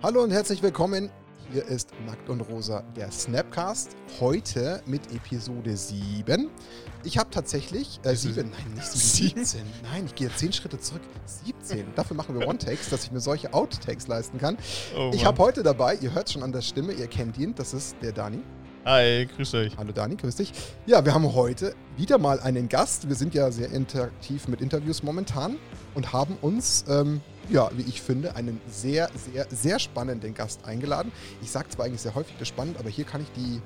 Hallo und herzlich willkommen. Hier ist Nackt und Rosa, der Snapcast. Heute mit Episode 7. Ich habe tatsächlich. Äh, 7, nein, nicht 7, 17. Nein, ich gehe 10 Schritte zurück. 17. Dafür machen wir One-Takes, dass ich mir solche Outtakes leisten kann. Oh, ich habe heute dabei, ihr hört schon an der Stimme, ihr kennt ihn, das ist der Dani. Hi, grüß euch. Hallo Dani, grüß dich. Ja, wir haben heute wieder mal einen Gast. Wir sind ja sehr interaktiv mit Interviews momentan und haben uns, ähm, ja, wie ich finde, einen sehr, sehr, sehr spannenden Gast eingeladen. Ich sage zwar eigentlich sehr häufig das spannend, aber hier kann ich die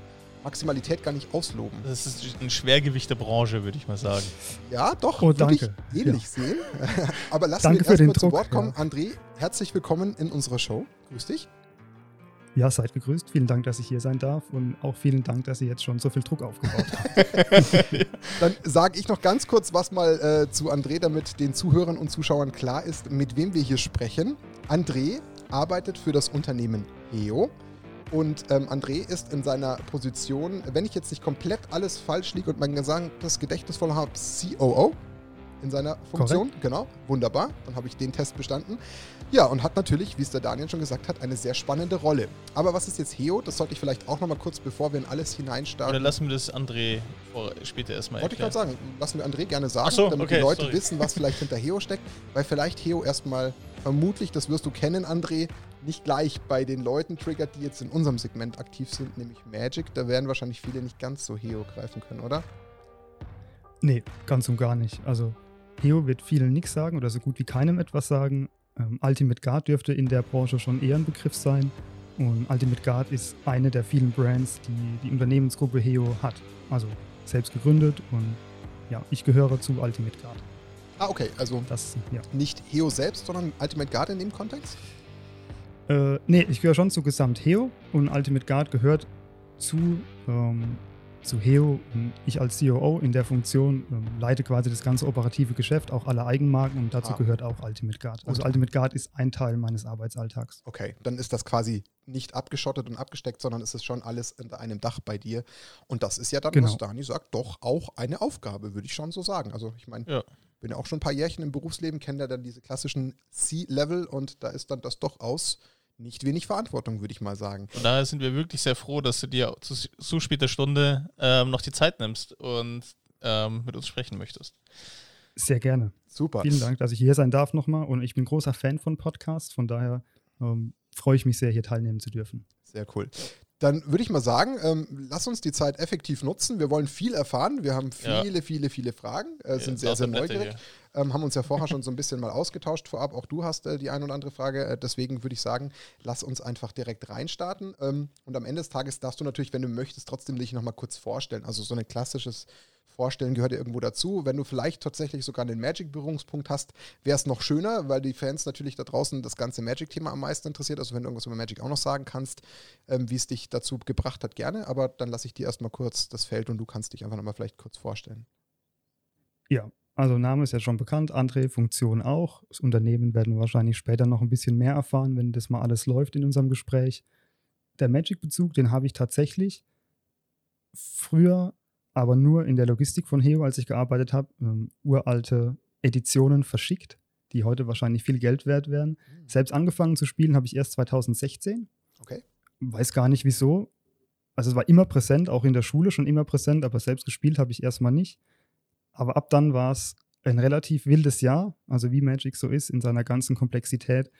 Maximalität gar nicht ausloben. Das ist ein Schwergewicht der Branche, würde ich mal sagen. Ja, doch, Oh, danke. ich ähnlich sehen. aber lass Danke den erstmal zu Wort kommen. ja. André, herzlich willkommen in unserer Show. Grüß dich. Ja, seid gegrüßt. Vielen Dank, dass ich hier sein darf und auch vielen Dank, dass ihr jetzt schon so viel Druck aufgebaut habt. Dann sage ich noch ganz kurz was mal äh, zu André, damit den Zuhörern und Zuschauern klar ist, mit wem wir hier sprechen. André arbeitet für das Unternehmen HEO. Und ähm, André ist in seiner Position, wenn ich jetzt nicht komplett alles falsch liege und mein gesamtes Gedächtnis voll habe, COO in seiner Funktion. Genau, wunderbar. Dann habe ich den Test bestanden. Ja, und hat natürlich, wie es der Daniel schon gesagt hat, eine sehr spannende Rolle. Aber was ist jetzt HEO? Das sollte ich vielleicht auch nochmal kurz, bevor wir in alles hineinstarten. Oder lassen wir das André vor, später erstmal Wollte ich gerade sagen, lassen wir André gerne sagen, so, damit okay, die Leute sorry. wissen, was vielleicht hinter Heo steckt. Weil vielleicht Heo erstmal vermutlich, das wirst du kennen, André, nicht gleich bei den Leuten triggert, die jetzt in unserem Segment aktiv sind, nämlich Magic. Da werden wahrscheinlich viele nicht ganz so Heo greifen können, oder? nee, ganz und gar nicht. Also, Heo wird vielen nichts sagen oder so gut wie keinem etwas sagen. Ähm, Ultimate Guard dürfte in der Branche schon eher ein Begriff sein. Und Ultimate Guard ist eine der vielen Brands, die die Unternehmensgruppe Heo hat. Also selbst gegründet und ja, ich gehöre zu Ultimate Guard. Ah, okay, also Das, ja. nicht Heo selbst, sondern Ultimate Guard in dem Kontext? Äh, nee, ich gehöre schon zu Gesamt Heo und Ultimate Guard gehört zu, ähm, zu Heo und ich als COO in der Funktion ähm, leite quasi das ganze operative Geschäft, auch alle Eigenmarken und dazu Ah. gehört auch Ultimate Guard. Also Und- Ultimate Guard ist ein Teil meines Arbeitsalltags. Okay, dann ist das quasi nicht abgeschottet und abgesteckt, sondern es ist schon alles unter einem Dach bei dir. Und das ist ja dann, Genau. was Dani sagt, doch auch eine Aufgabe, würde ich schon so sagen. Also ich meine, Ja. bin ja auch schon ein paar Jährchen im Berufsleben, kenne ja dann diese klassischen C-Level und da ist dann das doch aus nicht wenig Verantwortung, würde ich mal sagen. Von daher sind wir wirklich sehr froh, dass du dir zu so später Stunde ähm, noch die Zeit nimmst und ähm, mit uns sprechen möchtest. Sehr gerne. Super. Vielen Dank, dass ich hier sein darf nochmal und ich bin großer Fan von Podcasts, von daher ähm, freue ich mich sehr, hier teilnehmen zu dürfen. Sehr cool. Dann würde ich mal sagen, ähm, lass uns die Zeit effektiv nutzen. Wir wollen viel erfahren. Wir haben Ja. viele, viele, viele Fragen, äh, sind Ja, sehr, sehr neugierig. Ähm, haben uns ja vorher schon so ein bisschen mal ausgetauscht vorab. Auch du hast äh, die ein oder andere Frage. Äh, deswegen würde ich sagen, lass uns einfach direkt reinstarten. Ähm, und am Ende des Tages darfst du natürlich, wenn du möchtest, trotzdem dich nochmal kurz vorstellen. Also so ein klassisches Vorstellen gehört ja irgendwo dazu. Wenn du vielleicht tatsächlich sogar einen Magic-Berührungspunkt hast, wäre es noch schöner, weil die Fans natürlich da draußen das ganze Magic-Thema am meisten interessiert. Also wenn du irgendwas über Magic auch noch sagen kannst, ähm, wie es dich dazu gebracht hat, gerne. Aber dann lasse ich dir erstmal kurz das Feld und du kannst dich einfach nochmal vielleicht kurz vorstellen. Ja, also Name ist ja schon bekannt, André, Funktion auch. Das Unternehmen werden wir wahrscheinlich später noch ein bisschen mehr erfahren, wenn das mal alles läuft in unserem Gespräch. Der Magic-Bezug, den habe ich tatsächlich früher, aber nur in der Logistik von Heo, als ich gearbeitet habe, ähm, uralte Editionen verschickt, die heute wahrscheinlich viel Geld wert wären. Selbst angefangen zu spielen habe ich erst 2016. Okay. Weiß gar nicht wieso. Also es war immer präsent, auch in der Schule schon immer präsent, aber selbst gespielt habe ich erstmal nicht. Aber ab dann war es ein relativ wildes Jahr, also wie Magic so ist, in seiner ganzen Komplexität.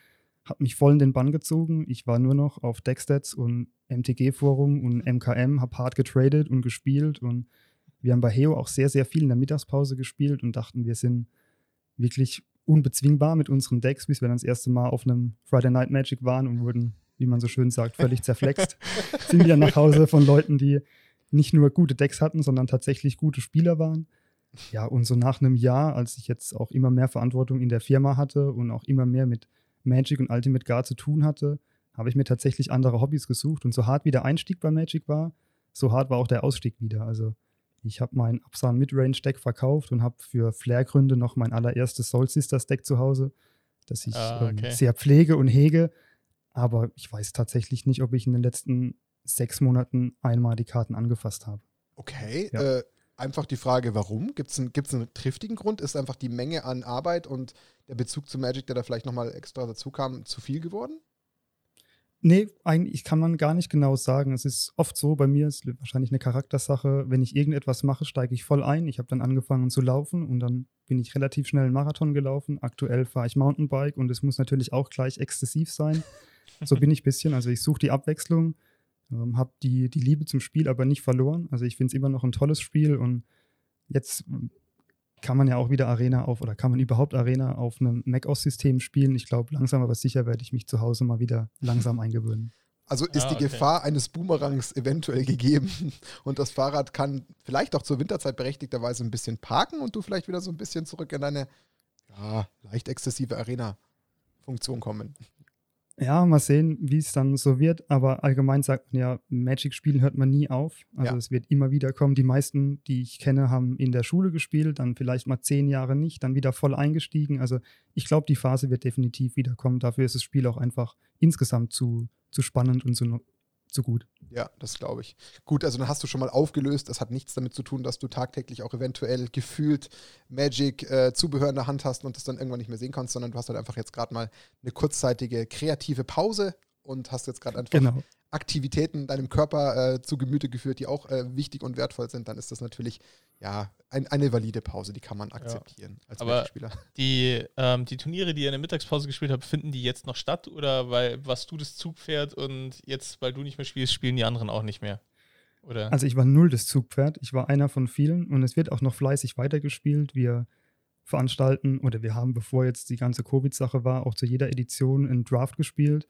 Hat mich voll in den Bann gezogen. Ich war nur noch auf Deckstats und MTG-Forum und MKM, habe hart getradet und gespielt. Und wir haben bei Heo auch sehr, sehr viel in der Mittagspause gespielt und dachten, wir sind wirklich unbezwingbar mit unseren Decks, bis wir dann das erste Mal auf einem Friday Night Magic waren und wurden, wie man so schön sagt, völlig zerflext. sind wieder nach Hause von Leuten, die nicht nur gute Decks hatten, sondern tatsächlich gute Spieler waren. Ja, und so nach einem Jahr, als ich jetzt auch immer mehr Verantwortung in der Firma hatte und auch immer mehr mit Magic und Ultimate Guard zu tun hatte, habe ich mir tatsächlich andere Hobbys gesucht. Und so hart wie der Einstieg bei Magic war, so hart war auch der Ausstieg wieder. Also ich habe mein Absan Midrange Deck verkauft und habe für Flair-Gründe noch mein allererstes Soul Sisters Deck zu Hause, das ich Ah, okay. ähm, sehr pflege und hege. Aber ich weiß tatsächlich nicht, ob ich in den letzten sechs Monaten einmal die Karten angefasst habe. Okay. Ja. Äh, einfach die Frage, warum? Gibt es einen, gibt's einen triftigen Grund? Ist einfach die Menge an Arbeit und der Bezug zu Magic, der da vielleicht nochmal extra dazu kam, zu viel geworden? Nee, eigentlich kann man gar nicht genau sagen. Es ist oft so, bei mir ist wahrscheinlich eine Charaktersache, wenn ich irgendetwas mache, steige ich voll ein. Ich habe dann angefangen zu laufen und dann bin ich relativ schnell einen Marathon gelaufen. Aktuell fahre ich Mountainbike und es muss natürlich auch gleich exzessiv sein. So bin ich ein bisschen. Also ich suche die Abwechslung, ähm, habe die, die Liebe zum Spiel aber nicht verloren. Also ich finde es immer noch ein tolles Spiel und jetzt kann man ja auch wieder Arena auf oder kann man überhaupt Arena auf einem Mac-OS-System spielen. Ich glaube, langsam aber sicher werde ich mich zu Hause mal wieder langsam eingewöhnen. Also ist ah, die okay. Gefahr eines Boomerangs eventuell gegeben und das Fahrrad kann vielleicht auch zur Winterzeit berechtigterweise ein bisschen parken und du vielleicht wieder so ein bisschen zurück in deine ja, leicht exzessive Arena-Funktion kommen. Ja, mal sehen, wie es dann so wird. Aber allgemein sagt man ja, Magic spielen hört man nie auf. Also ja. es wird immer wieder kommen. Die meisten, die ich kenne, haben in der Schule gespielt, dann vielleicht mal zehn Jahre nicht, dann wieder voll eingestiegen. Also ich glaube, die Phase wird definitiv wieder kommen. Dafür ist das Spiel auch einfach insgesamt zu, zu spannend und zu, zu gut. Ja, das glaube ich. Gut, also dann hast du schon mal aufgelöst. Das hat nichts damit zu tun, dass du tagtäglich auch eventuell gefühlt Magic-Zubehör äh, in der Hand hast und das dann irgendwann nicht mehr sehen kannst, sondern du hast halt einfach jetzt gerade mal eine kurzzeitige kreative Pause und hast jetzt gerade einfach genau. Aktivitäten deinem Körper äh, zu Gemüte geführt, die auch äh, wichtig und wertvoll sind, dann ist das natürlich ja ein, eine valide Pause, die kann man akzeptieren ja. als Aber Spieler. Die, ähm, die Turniere, die ihr in der Mittagspause gespielt habt, finden die jetzt noch statt oder weil was du das Zugpferd und jetzt, weil du nicht mehr spielst, spielen die anderen auch nicht mehr? Oder? Also ich war null das Zugpferd, ich war einer von vielen und es wird auch noch fleißig weitergespielt. Wir veranstalten oder wir haben, bevor jetzt die ganze Covid-Sache war, auch zu jeder Edition einen Draft gespielt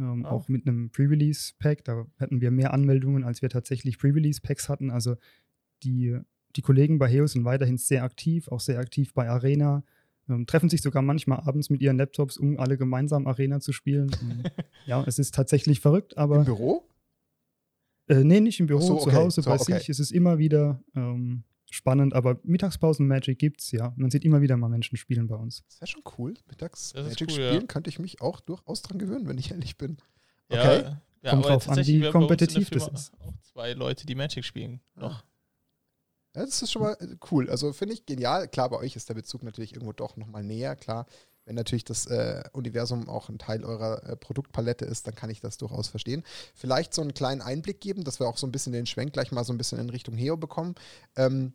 ähm, oh. Auch mit einem Pre-Release-Pack. Da hatten wir mehr Anmeldungen, als wir tatsächlich Pre-Release-Packs hatten. Also die, die Kollegen bei Heo sind weiterhin sehr aktiv, auch sehr aktiv bei Arena. Ähm, treffen sich sogar manchmal abends mit ihren Laptops, um alle gemeinsam Arena zu spielen. ja, es ist tatsächlich verrückt, aber. Im Büro? Äh, nee, nicht im Büro, so, okay. zu Hause so, bei okay. sich. Es ist immer wieder ähm, spannend, aber Mittagspausen-Magic gibt's ja. Man sieht immer wieder mal Menschen spielen bei uns. Das ist ja schon cool. Mittags-Magic cool, spielen ja. könnte ich mich auch durchaus dran gewöhnen, wenn ich ehrlich bin. Okay. Ja, ja Kommt drauf an, wie kompetitiv das ist. Auch zwei Leute, die Magic spielen. Noch. Ja, das ist schon mal äh, cool. Also finde ich genial. Klar, bei euch ist der Bezug natürlich irgendwo doch nochmal näher. Klar, wenn natürlich das äh, Universum auch ein Teil eurer äh, Produktpalette ist, dann kann ich das durchaus verstehen. Vielleicht so einen kleinen Einblick geben, dass wir auch so ein bisschen den Schwenk gleich mal so ein bisschen in Richtung Heo bekommen. Ähm,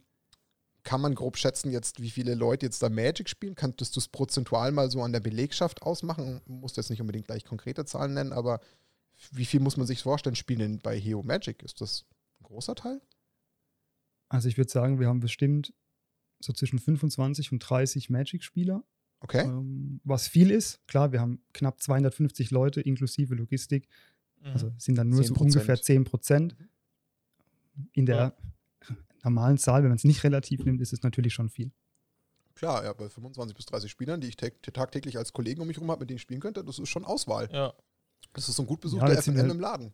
kann man grob schätzen jetzt, wie viele Leute jetzt da Magic spielen? Könntest du es prozentual mal so an der Belegschaft ausmachen? Musst jetzt nicht unbedingt gleich konkrete Zahlen nennen, aber wie viel muss man sich vorstellen, spielen bei Heo Magic? Ist das ein großer Teil? Also ich würde sagen, wir haben bestimmt so zwischen 25 und 30 Magic-Spieler. Okay. Ähm, was viel ist. Klar, wir haben knapp 250 Leute inklusive Logistik. Mhm. Also sind dann nur 10%. so ungefähr 10 Prozent. In der ja normalen Zahl, wenn man es nicht relativ nimmt, ist es natürlich schon viel. Klar, ja, bei 25 bis 30 Spielern, die ich tagtäglich als Kollegen um mich herum habe, mit denen ich spielen könnte, das ist schon Auswahl. Ja. Das ist so ein gut besuchter ja, FNM im Laden.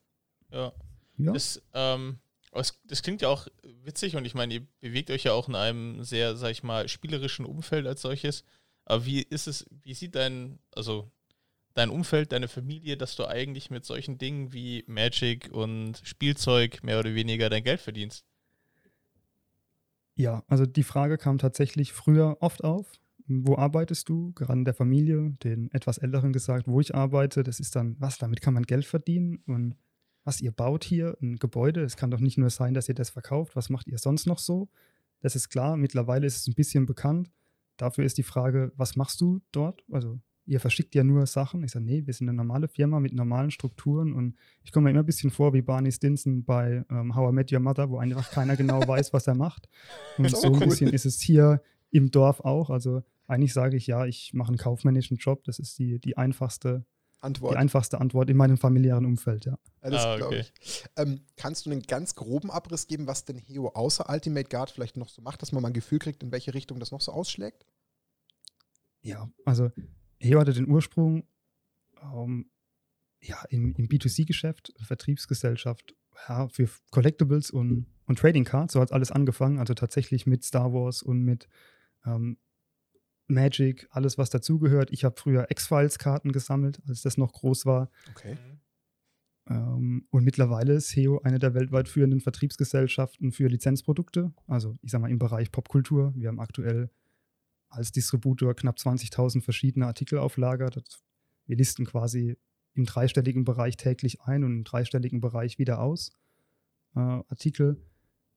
Ja. ja. Das, ähm, das, klingt ja auch witzig und ich meine, ihr bewegt euch ja auch in einem sehr, sag ich mal, spielerischen Umfeld als solches. Aber wie ist es, wie sieht dein, also dein Umfeld, deine Familie, dass du eigentlich mit solchen Dingen wie Magic und Spielzeug mehr oder weniger dein Geld verdienst? Ja, also die Frage kam tatsächlich früher oft auf. Wo arbeitest du? Gerade in der Familie, den etwas Älteren gesagt, wo ich arbeite. Das ist dann, was, damit kann man Geld verdienen? Und was, ihr baut hier ein Gebäude? Es kann doch nicht nur sein, dass ihr das verkauft. Was macht ihr sonst noch so? Das ist klar, mittlerweile ist es ein bisschen bekannt. Dafür ist die Frage, was machst du dort? Also ihr verschickt ja nur Sachen. Ich sage, nee, wir sind eine normale Firma mit normalen Strukturen und ich komme mir immer ein bisschen vor wie Barney Stinson bei ähm, How I Met Your Mother, wo einfach keiner genau weiß, was er macht. Und so ein cool. bisschen ist es hier im Dorf auch. Also eigentlich sage ich ja, ich mache einen kaufmännischen Job. Das ist die, die einfachste Antwort. Die einfachste Antwort in meinem familiären Umfeld, ja. ja das ah, okay. ich. Ähm, kannst du einen ganz groben Abriss geben, was denn Heo außer Ultimate Guard vielleicht noch so macht, dass man mal ein Gefühl kriegt, in welche Richtung das noch so ausschlägt? Ja, also Heo hatte den Ursprung ähm, ja, im, im B2C-Geschäft, Vertriebsgesellschaft ja, für Collectibles und, und Trading Cards. So hat alles angefangen, also tatsächlich mit Star Wars und mit ähm, Magic, alles was dazugehört. Ich habe früher X-Files-Karten gesammelt, als das noch groß war. Okay. Ähm, und mittlerweile ist Heo eine der weltweit führenden Vertriebsgesellschaften für Lizenzprodukte, also ich sag mal im Bereich Popkultur. Wir haben aktuell als Distributor knapp 20.000 verschiedene Artikel auf Lager. Das, wir listen quasi im dreistelligen Bereich täglich ein und im dreistelligen Bereich wieder aus. Äh, Artikel.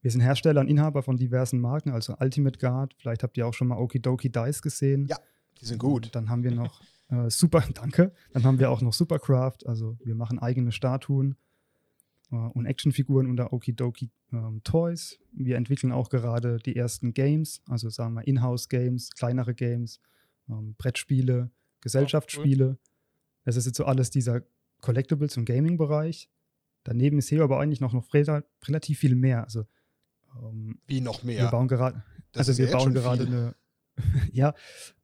Wir sind Hersteller und Inhaber von diversen Marken, also Ultimate Guard. Vielleicht habt ihr auch schon mal Okidoki Dice gesehen. Ja, die sind gut. Und dann haben wir noch äh, Super, danke. Dann haben wir auch noch Supercraft, also wir machen eigene Statuen äh, und Actionfiguren unter Okidoki ähm, Toys. Wir entwickeln auch gerade die ersten Games, also sagen wir Inhouse-Games, kleinere Games, ähm, Brettspiele, Gesellschaftsspiele. Oh, cool. Das ist jetzt so alles dieser Collectibles- und Gaming-Bereich. Daneben ist hier aber eigentlich noch, noch relativ viel mehr. Also, ähm, Wie noch mehr? Wir bauen gerade, also wir bauen gerade eine, ja,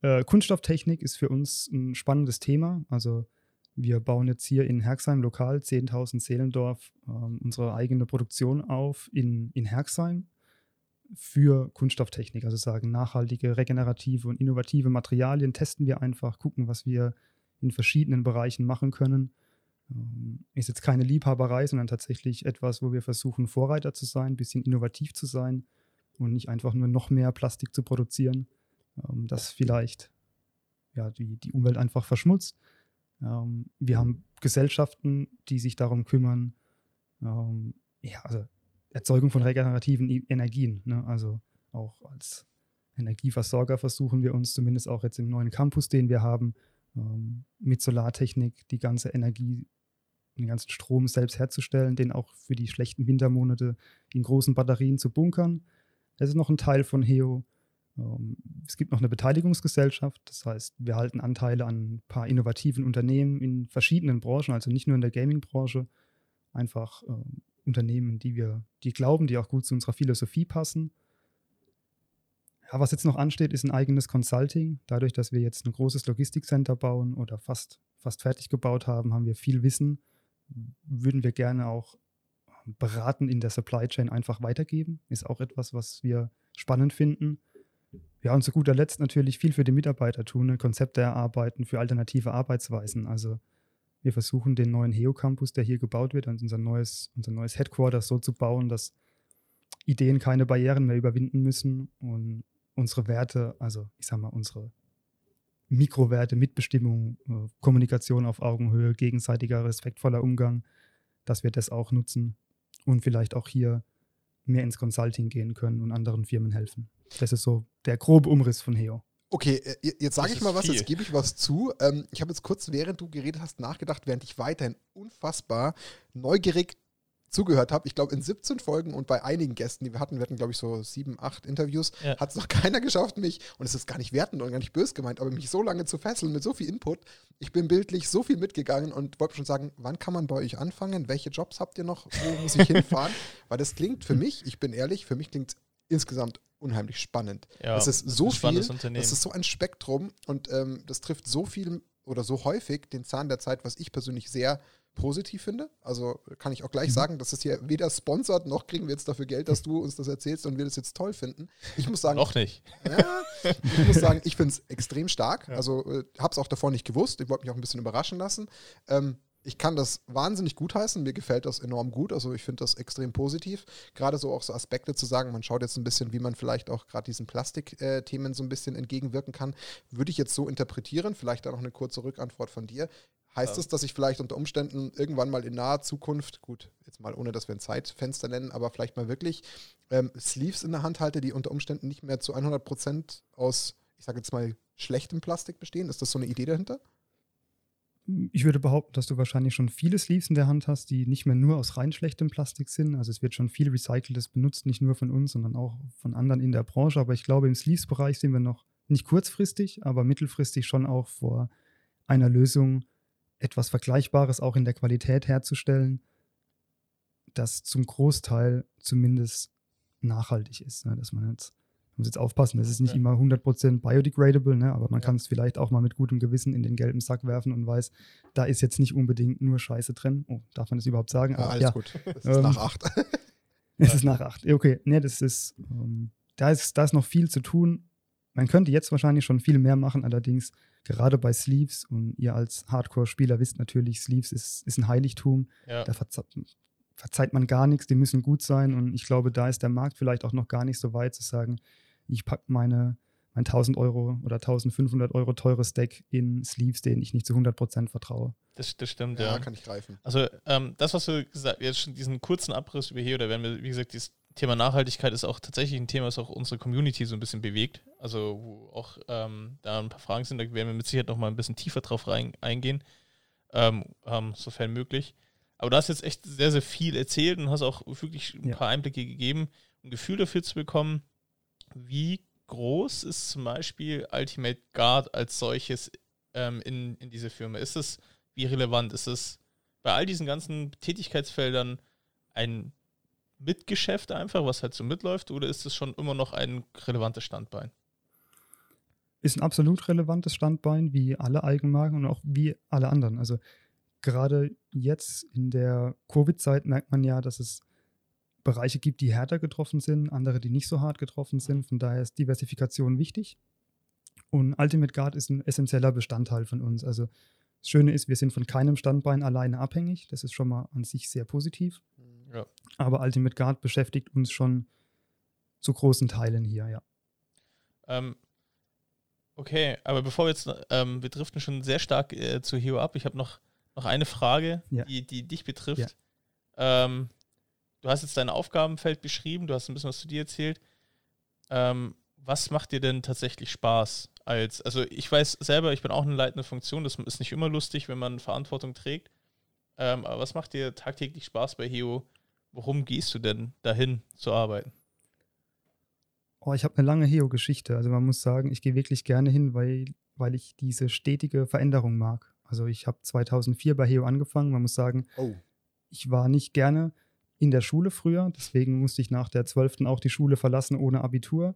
äh, Kunststofftechnik ist für uns ein spannendes Thema. Also wir bauen jetzt hier in Herxheim lokal, 10.000 Seelendorf, ähm, unsere eigene Produktion auf in, in Herxheim für Kunststofftechnik. Also sagen nachhaltige, regenerative und innovative Materialien testen wir einfach, gucken, was wir in verschiedenen Bereichen machen können. Ähm, ist jetzt keine Liebhaberei, sondern tatsächlich etwas, wo wir versuchen, Vorreiter zu sein, ein bisschen innovativ zu sein und nicht einfach nur noch mehr Plastik zu produzieren, ähm, das vielleicht ja, die, die Umwelt einfach verschmutzt. Ähm, wir haben Gesellschaften, die sich darum kümmern, ja, also Erzeugung von regenerativen e-, Energien. Ne? Also auch als Energieversorger versuchen wir uns zumindest auch jetzt im neuen Campus, den wir haben, mit Solartechnik die ganze Energie, den ganzen Strom selbst herzustellen, den auch für die schlechten Wintermonate in großen Batterien zu bunkern. Das ist noch ein Teil von HEO. Ähm, es gibt noch eine Beteiligungsgesellschaft, das heißt, wir halten Anteile an ein paar innovativen Unternehmen in verschiedenen Branchen, also nicht nur in der Gaming-Branche, einfach äh, Unternehmen, die wir, die glauben, die auch gut zu unserer Philosophie passen ja, was jetzt noch ansteht, ist ein eigenes Consulting. Dadurch, dass wir jetzt ein großes Logistikcenter bauen oder fast, fast fertig gebaut haben, haben wir viel Wissen. Würden wir gerne auch beraten in der Supply Chain einfach weitergeben. Ist auch etwas, was wir spannend finden. Ja, und zu guter Letzt natürlich viel für die Mitarbeiter tun, ne? Konzepte erarbeiten für alternative Arbeitsweisen. Also wir versuchen den neuen HEO-Campus, der hier gebaut wird, unser neues, unser neues Headquarter so zu bauen, dass Ideen keine Barrieren mehr überwinden müssen und unsere Werte, also ich sag mal, unsere Mikrowerte, Mitbestimmung, äh, Kommunikation auf Augenhöhe, gegenseitiger respektvoller Umgang, dass wir das auch nutzen und vielleicht auch hier mehr ins Consulting gehen können und anderen Firmen helfen. Das ist so der grobe Umriss von HEO. Okay, äh, jetzt sage ich mal was, viel. jetzt gebe ich was zu. Ähm, ich habe jetzt kurz, während du geredet hast, nachgedacht, während ich weiterhin unfassbar neugierig zugehört habe, ich glaube in 17 Folgen und bei einigen Gästen, die wir hatten, wir hatten glaube ich so sieben, acht Interviews, ja. hat es noch keiner geschafft, mich, und es ist gar nicht wertend und gar nicht böse gemeint, aber mich so lange zu fesseln mit so viel Input. Ich bin bildlich so viel mitgegangen und wollte schon sagen, wann kann man bei euch anfangen? Welche Jobs habt ihr noch? Wo muss ich hinfahren? Weil das klingt für mich, ich bin ehrlich, für mich klingt insgesamt unheimlich spannend. Ja, das ist so viel, das ist so ein Spektrum und ähm, das trifft so viel oder so häufig den Zahn der Zeit, was ich persönlich sehr positiv finde. Also kann ich auch gleich mhm. sagen, dass es hier weder sponsert, noch kriegen wir jetzt dafür Geld, dass du uns das erzählst und wir das jetzt toll finden. Ich muss sagen. noch nicht. Ja, ich muss sagen, ich finde es extrem stark. Ja. Also äh, habe es auch davor nicht gewusst. Ich wollte mich auch ein bisschen überraschen lassen. Ähm, ich kann das wahnsinnig gut heißen. Mir gefällt das enorm gut. Also ich finde das extrem positiv. Gerade so auch so Aspekte zu sagen, man schaut jetzt ein bisschen, wie man vielleicht auch gerade diesen Plastikthemen so ein bisschen entgegenwirken kann, würde ich jetzt so interpretieren. Vielleicht da noch eine kurze Rückantwort von dir. Heißt es, dass ich vielleicht unter Umständen irgendwann mal in naher Zukunft, gut, jetzt mal ohne, dass wir ein Zeitfenster nennen, aber vielleicht mal wirklich ähm, Sleeves in der Hand halte, die unter Umständen nicht mehr zu 100 Prozent aus, ich sage jetzt mal, schlechtem Plastik bestehen? Ist das so eine Idee dahinter? Ich würde behaupten, dass du wahrscheinlich schon viele Sleeves in der Hand hast, die nicht mehr nur aus rein schlechtem Plastik sind. Also es wird schon viel Recyceltes benutzt, nicht nur von uns, sondern auch von anderen in der Branche. Aber ich glaube, im Sleeves-Bereich sind wir noch nicht kurzfristig, aber mittelfristig schon auch vor einer Lösung, etwas Vergleichbares auch in der Qualität herzustellen, das zum Großteil zumindest nachhaltig ist. Ne? Dass man jetzt, man muss jetzt aufpassen, das ist nicht ja. immer 100% biodegradable, ne? aber man ja. kann es vielleicht auch mal mit gutem Gewissen in den gelben Sack werfen und weiß, da ist jetzt nicht unbedingt nur Scheiße drin. Oh, darf man das überhaupt sagen? Ja, alles gut. Es ist ähm, nach acht. es ist nach acht. Okay, ne, das ist, ähm, da ist, da ist noch viel zu tun. Man könnte jetzt wahrscheinlich schon viel mehr machen, allerdings gerade bei Sleeves, und ihr als Hardcore-Spieler wisst natürlich, Sleeves ist, ist ein Heiligtum. Ja. Da verze verzeiht man gar nichts, die müssen gut sein. Und ich glaube, da ist der Markt vielleicht auch noch gar nicht so weit zu sagen, ich packe meine, mein 1000 Euro oder 1500 Euro teures Deck in Sleeves, denen ich nicht zu 100% vertraue. Das, das stimmt, ja. Ja, kann ich greifen. Also ähm, das, was du gesagt jetzt schon diesen kurzen Abriss über hier, oder wenn wir, wie gesagt, dieses Thema Nachhaltigkeit ist auch tatsächlich ein Thema, das auch unsere Community so ein bisschen bewegt. Also wo auch ähm, da ein paar Fragen sind, da werden wir mit Sicherheit noch mal ein bisschen tiefer drauf rein, eingehen, ähm, ähm, sofern möglich. Aber du hast jetzt echt sehr, sehr viel erzählt und hast auch wirklich ein Ja. paar Einblicke gegeben, ein Gefühl dafür zu bekommen, wie groß ist zum Beispiel Ultimate Guard als solches ähm, in, in diese Firma? Ist es, wie relevant ist es bei all diesen ganzen Tätigkeitsfeldern ein Mitgeschäft einfach, was halt so mitläuft, oder ist es schon immer noch ein relevantes Standbein? Ist ein absolut relevantes Standbein, wie alle Eigenmarken und auch wie alle anderen. Also gerade jetzt in der Covid-Zeit merkt man ja, dass es Bereiche gibt, die härter getroffen sind, andere, die nicht so hart getroffen sind. Von daher ist Diversifikation wichtig. Und Ultimate Guard ist ein essentieller Bestandteil von uns. Also das Schöne ist, wir sind von keinem Standbein alleine abhängig. Das ist schon mal an sich sehr positiv. Ja. Aber Ultimate Guard beschäftigt uns schon zu großen Teilen hier, ja. Ähm, okay, aber bevor wir jetzt, ähm, wir driften schon sehr stark äh, zu Heo ab. Ich habe noch, noch eine Frage, Ja. die, die dich betrifft. Ähm, du hast jetzt dein Aufgabenfeld beschrieben, du hast ein bisschen was zu dir erzählt. Ähm, was macht dir denn tatsächlich Spaß? Als, also ich weiß selber, ich bin auch eine leitende Funktion, das ist nicht immer lustig, wenn man Verantwortung trägt. Ähm, aber was macht dir tagtäglich Spaß bei Heo? Worum gehst du denn dahin zu arbeiten? Oh, ich habe eine lange Heo-Geschichte. Also man muss sagen, ich gehe wirklich gerne hin, weil, weil ich diese stetige Veränderung mag. Also ich habe 2004 bei Heo angefangen. Man muss sagen, Oh, ich war nicht gerne in der Schule früher. Deswegen musste ich nach der 12. auch die Schule verlassen ohne Abitur.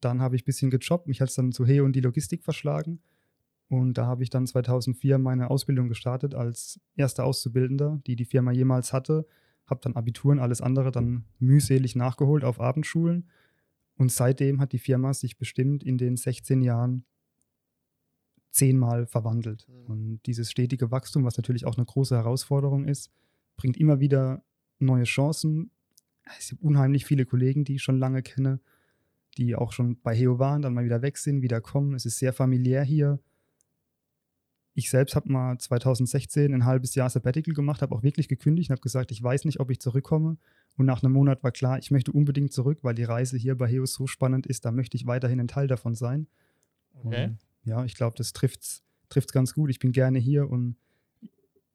Dann habe ich ein bisschen gejobbt. Mich hat es dann zu Heo und die Logistik verschlagen. Und da habe ich dann 2004 meine Ausbildung gestartet als erster Auszubildender, die die Firma jemals hatte. Habe dann Abitur und alles andere dann mühselig nachgeholt auf Abendschulen. Und seitdem hat die Firma sich bestimmt in den 16 Jahren zehnmal verwandelt. Mhm. Und dieses stetige Wachstum, was natürlich auch eine große Herausforderung ist, bringt immer wieder neue Chancen. Es gibt unheimlich viele Kollegen, die ich schon lange kenne, die auch schon bei Heo waren, dann mal wieder weg sind, wieder kommen. Es ist sehr familiär hier. Ich selbst habe mal 2016 ein halbes Jahr Sabbatical gemacht, habe auch wirklich gekündigt und habe gesagt, ich weiß nicht, ob ich zurückkomme. Und nach einem Monat war klar, ich möchte unbedingt zurück, weil die Reise hier bei Heo so spannend ist, da möchte ich weiterhin ein Teil davon sein. Okay. Und ja, ich glaube, das trifft es ganz gut. Ich bin gerne hier und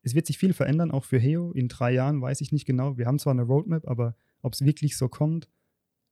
es wird sich viel verändern, auch für Heo. In drei Jahren weiß ich nicht genau. Wir haben zwar eine Roadmap, aber ob es wirklich so kommt,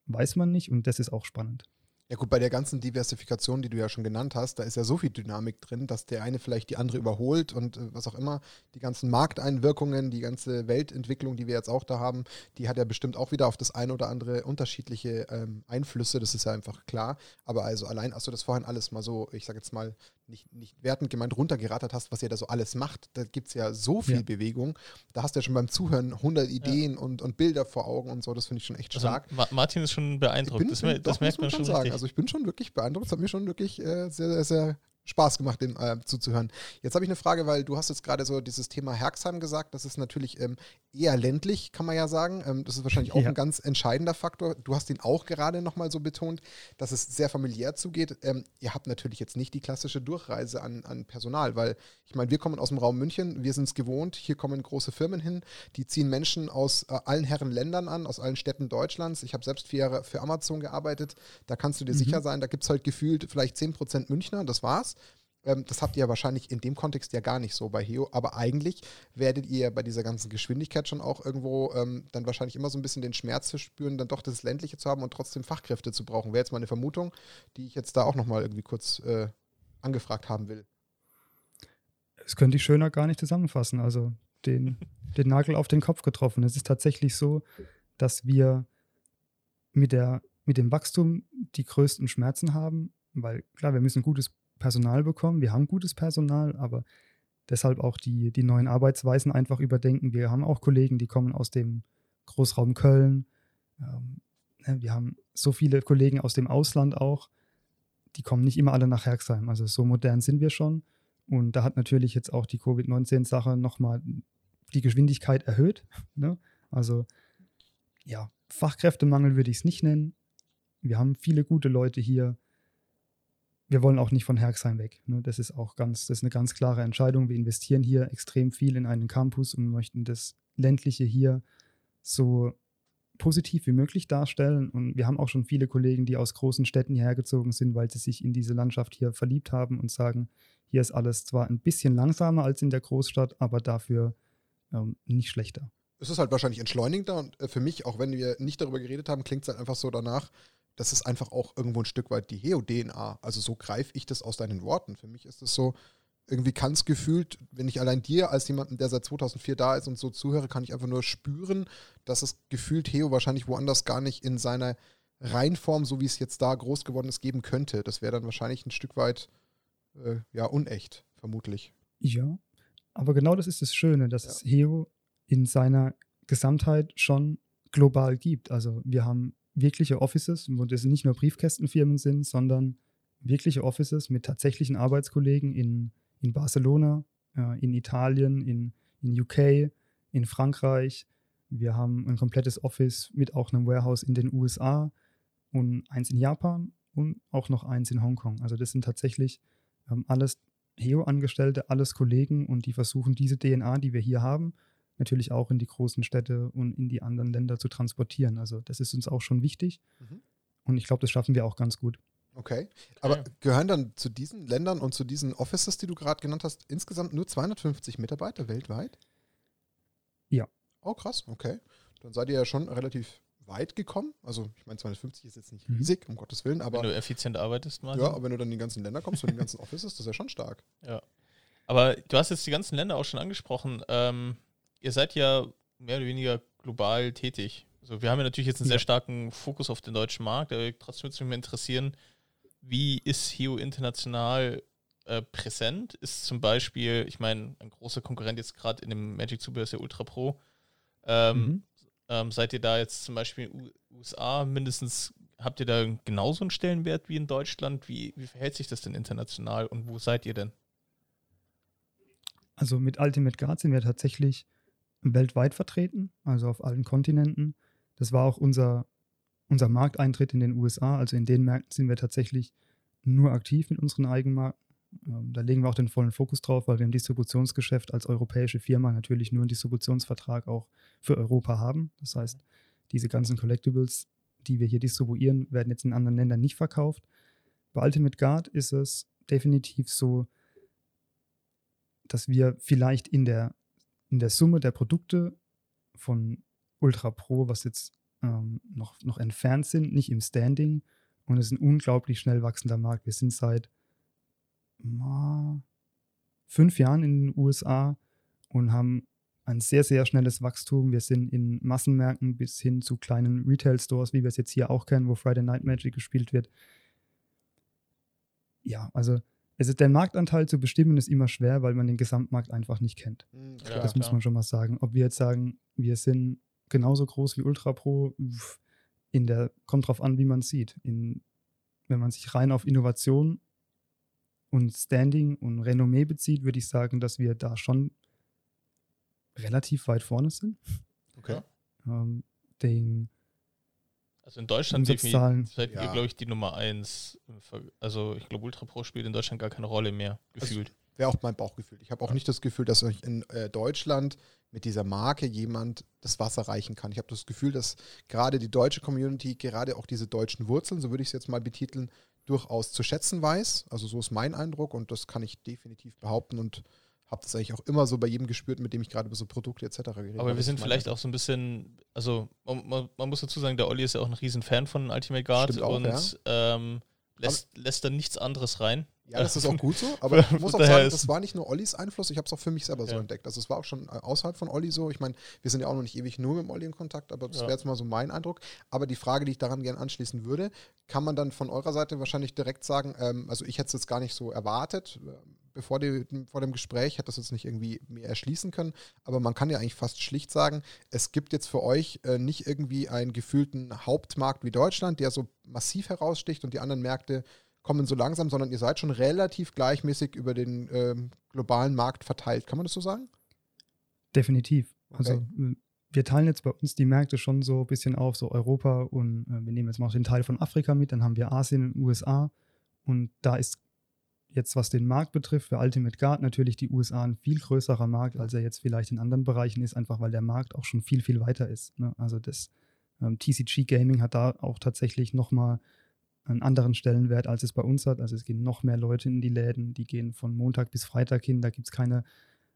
weiß man nicht und das ist auch spannend. Ja gut, bei der ganzen Diversifikation, die du ja schon genannt hast, da ist ja so viel Dynamik drin, dass der eine vielleicht die andere überholt und äh, was auch immer. Die ganzen Markteinwirkungen, die ganze Weltentwicklung, die wir jetzt auch da haben, die hat ja bestimmt auch wieder auf das eine oder andere unterschiedliche ähm, Einflüsse, das ist ja einfach klar. Aber also allein, als du das vorhin alles mal so, ich sag jetzt mal, nicht, nicht wertend gemeint runtergerattert hast, was ihr da so alles macht, da gibt es ja so viel Ja. Bewegung. Da hast du ja schon beim Zuhören 100 Ideen und, und Bilder vor Augen und so, das finde ich schon echt Also stark. Ma Martin ist schon beeindruckt. das bin- das doch, merkt muss man schon sagen. richtig. Also ich bin schon wirklich beeindruckt. Es hat mir schon wirklich äh, sehr, sehr, sehr Spaß gemacht, dem äh, zuzuhören. Jetzt habe ich eine Frage, weil du hast jetzt gerade so dieses Thema Herxheim gesagt. Das ist natürlich ähm, eher ländlich, kann man ja sagen. Ähm, das ist wahrscheinlich auch Ja. ein ganz entscheidender Faktor. Du hast ihn auch gerade nochmal so betont, dass es sehr familiär zugeht. Ähm, ihr habt natürlich jetzt nicht die klassische Durchreise an, an Personal, weil ich meine, wir kommen aus dem Raum München, wir sind es gewohnt, hier kommen große Firmen hin, die ziehen Menschen aus äh, allen Herren Ländern an, aus allen Städten Deutschlands. Ich habe selbst vier Jahre für Amazon gearbeitet. Da kannst du dir Mhm. sicher sein, da gibt es halt gefühlt vielleicht 10% Münchner, das war's. Ähm, das habt ihr ja wahrscheinlich in dem Kontext ja gar nicht so bei Heo, aber eigentlich werdet ihr bei dieser ganzen Geschwindigkeit schon auch irgendwo ähm, dann wahrscheinlich immer so ein bisschen den Schmerz zu spüren, dann doch das Ländliche zu haben und trotzdem Fachkräfte zu brauchen. Wäre jetzt mal eine Vermutung, die ich jetzt da auch nochmal irgendwie kurz äh, angefragt haben will. Das könnte ich schöner gar nicht zusammenfassen. Also den, den Nagel auf den Kopf getroffen. Es ist tatsächlich so, dass wir mit, der, mit dem Wachstum die größten Schmerzen haben, weil klar, wir müssen gutes Personal bekommen. Wir haben gutes Personal, aber deshalb auch die, die neuen Arbeitsweisen einfach überdenken. Wir haben auch Kollegen, die kommen aus dem Großraum Köln. Ähm, ne, wir haben so viele Kollegen aus dem Ausland auch. Die kommen nicht immer alle nach Herxheim. Also so modern sind wir schon. Und da hat natürlich jetzt auch die Covid-19-Sache nochmal die Geschwindigkeit erhöht. Ne? Also ja, Fachkräftemangel würde ich es nicht nennen. Wir haben viele gute Leute hier. Wir wollen auch nicht von Herxheim weg. Ne? Das ist auch ganz, das ist eine ganz klare Entscheidung. Wir investieren hier extrem viel in einen Campus und möchten das ländliche hier so positiv wie möglich darstellen. Und wir haben auch schon viele Kollegen, die aus großen Städten hierher gezogen sind, weil sie sich in diese Landschaft hier verliebt haben und sagen, hier ist alles zwar ein bisschen langsamer als in der Großstadt, aber dafür ähm, nicht schlechter. Es ist halt wahrscheinlich entschleunigender und äh, für mich, auch wenn wir nicht darüber geredet haben, klingt es halt einfach so danach, das ist einfach auch irgendwo ein Stück weit die Heo-DNA. Also so greife ich das aus deinen Worten. Für mich ist es so, irgendwie kann es gefühlt, wenn ich allein dir als jemanden, der seit 2004 da ist und so zuhöre, kann ich einfach nur spüren, dass es gefühlt Heo wahrscheinlich woanders gar nicht in seiner Reinform, so wie es jetzt da groß geworden ist, geben könnte. Das wäre dann wahrscheinlich ein Stück weit äh, ja unecht, vermutlich. Ja, aber genau das ist das Schöne, dass ja. es Heo in seiner Gesamtheit schon global gibt. Also wir haben wirkliche Offices, wo das nicht nur Briefkästenfirmen sind, sondern wirkliche Offices mit tatsächlichen Arbeitskollegen in in Barcelona, äh, in Italien, in, in UK, in Frankreich. Wir haben ein komplettes Office mit auch einem Warehouse in den USA und eins in Japan und auch noch eins in Hongkong. Also das sind tatsächlich ähm, alles HEO-Angestellte, alles Kollegen und die versuchen diese DNA, die wir hier haben, natürlich auch in die großen Städte und in die anderen Länder zu transportieren. Also das ist uns auch schon wichtig mhm. und ich glaube, das schaffen wir auch ganz gut. Okay. Aber ja. gehören dann zu diesen Ländern und zu diesen Offices, die du gerade genannt hast, insgesamt nur 250 Mitarbeiter weltweit? Ja. Oh, krass, okay. Dann seid ihr ja schon relativ weit gekommen. Also, ich meine, 250 ist jetzt nicht mhm. riesig, um Gottes Willen, aber. Wenn du effizient arbeitest, mal. Ja, aber wenn du dann in die ganzen Länder kommst, zu den ganzen Offices, das ist ja schon stark. Ja. Aber du hast jetzt die ganzen Länder auch schon angesprochen. Ähm, ihr seid ja mehr oder weniger global tätig. Also wir haben ja natürlich jetzt einen sehr starken Fokus auf den deutschen Markt, aber trotzdem würde es mich interessieren, wie ist Hio international äh, präsent? Ist zum Beispiel, ich meine, ein großer Konkurrent jetzt gerade in dem Magic-Zubehör ist der Ultra Pro. Ähm, mhm. ähm, seid ihr da jetzt zum Beispiel in den USA mindestens, habt ihr da genauso einen Stellenwert wie in Deutschland? Wie, wie verhält sich das denn international und wo seid ihr denn? Also mit Ultimate Guard sind wir tatsächlich weltweit vertreten, also auf allen Kontinenten. Das war auch unser unser Markteintritt in den USA, also in den Märkten sind wir tatsächlich nur aktiv mit unseren Eigenmarken. Ähm, da legen wir auch den vollen Fokus drauf, weil wir im Distributionsgeschäft als europäische Firma natürlich nur einen Distributionsvertrag auch für Europa haben. Das heißt, diese ganzen Collectibles, die wir hier distribuieren, werden jetzt in anderen Ländern nicht verkauft. Bei Ultimate Guard ist es definitiv so, dass wir vielleicht in der, in der Summe der Produkte von Ultra Pro, was jetzt ähm, noch, noch entfernt sind, nicht im Standing. Und es ist ein unglaublich schnell wachsender Markt. Wir sind seit ma, fünf Jahren in den USA und haben ein sehr, sehr schnelles Wachstum. Wir sind in Massenmärkten bis hin zu kleinen Retail-Stores, wie wir es jetzt hier auch kennen, wo Friday Night Magic gespielt wird. Ja, also also der Marktanteil zu bestimmen ist immer schwer, weil man den Gesamtmarkt einfach nicht kennt. Hm, ja, das muss man schon mal sagen. Ob wir jetzt sagen, wir sind genauso groß wie Ultra Pro. In der, kommt drauf an, wie man es sieht. In, wenn man sich rein auf Innovation und Standing und Renommee bezieht, würde ich sagen, dass wir da schon relativ weit vorne sind. Okay. Ähm, den also in Deutschland seid ja. ihr, glaube ich, die Nummer eins. Also ich glaube, Ultra Pro spielt in Deutschland gar keine Rolle mehr, also gefühlt. Also, Wäre auch mein Bauchgefühl. Ich habe auch ja. nicht das Gefühl, dass euch in äh, Deutschland mit dieser Marke jemand das Wasser reichen kann. Ich habe das Gefühl, dass gerade die deutsche Community, gerade auch diese deutschen Wurzeln, so würde ich es jetzt mal betiteln, durchaus zu schätzen weiß. Also so ist mein Eindruck und das kann ich definitiv behaupten und habe das eigentlich auch immer so bei jedem gespürt, mit dem ich gerade über so Produkte etc. geredet habe. Aber wir sind vielleicht auch so ein bisschen, also man, man, muss dazu sagen, der Olli ist ja auch ein riesen Fan von Ultimate Guard auch, und ja. ähm, lässt, lässt da nichts anderes rein. Ja, das ist auch gut so, aber ich muss auch sagen, das war nicht nur Ollis Einfluss, ich habe es auch für mich selber so entdeckt. Also es war auch schon äh, außerhalb von Olli so. Ich meine, wir sind ja auch noch nicht ewig nur mit dem Olli in Kontakt, aber das ja. wäre jetzt mal so mein Eindruck. Aber die Frage, die ich daran gerne anschließen würde, kann man dann von eurer Seite wahrscheinlich direkt sagen, ähm, also ich hätte es jetzt gar nicht so erwartet, äh, bevor die, vor dem Gespräch, hätte das jetzt nicht irgendwie mehr erschließen können, aber man kann ja eigentlich fast schlicht sagen, es gibt jetzt für euch äh, nicht irgendwie einen gefühlten Hauptmarkt wie Deutschland, der so massiv heraussticht und die anderen Märkte kommen so langsam, sondern ihr seid schon relativ gleichmäßig über den ähm, globalen Markt verteilt. Kann man das so sagen? Definitiv. Okay. Also wir teilen jetzt bei uns die Märkte schon so ein bisschen auf, so Europa und äh, wir nehmen jetzt mal den Teil von Afrika mit, dann haben wir Asien und USA Und da ist jetzt, was den Markt betrifft, für Ultimate Guard natürlich die USA ein viel größerer Markt, als er jetzt vielleicht in anderen Bereichen ist, einfach weil der Markt auch schon viel, viel weiter ist. Ne? Also das ähm, TCG Gaming hat da auch tatsächlich nochmal einen anderen Stellenwert, als es bei uns hat. Also es gehen noch mehr Leute in die Läden, die gehen von Montag bis Freitag hin, da gibt es keine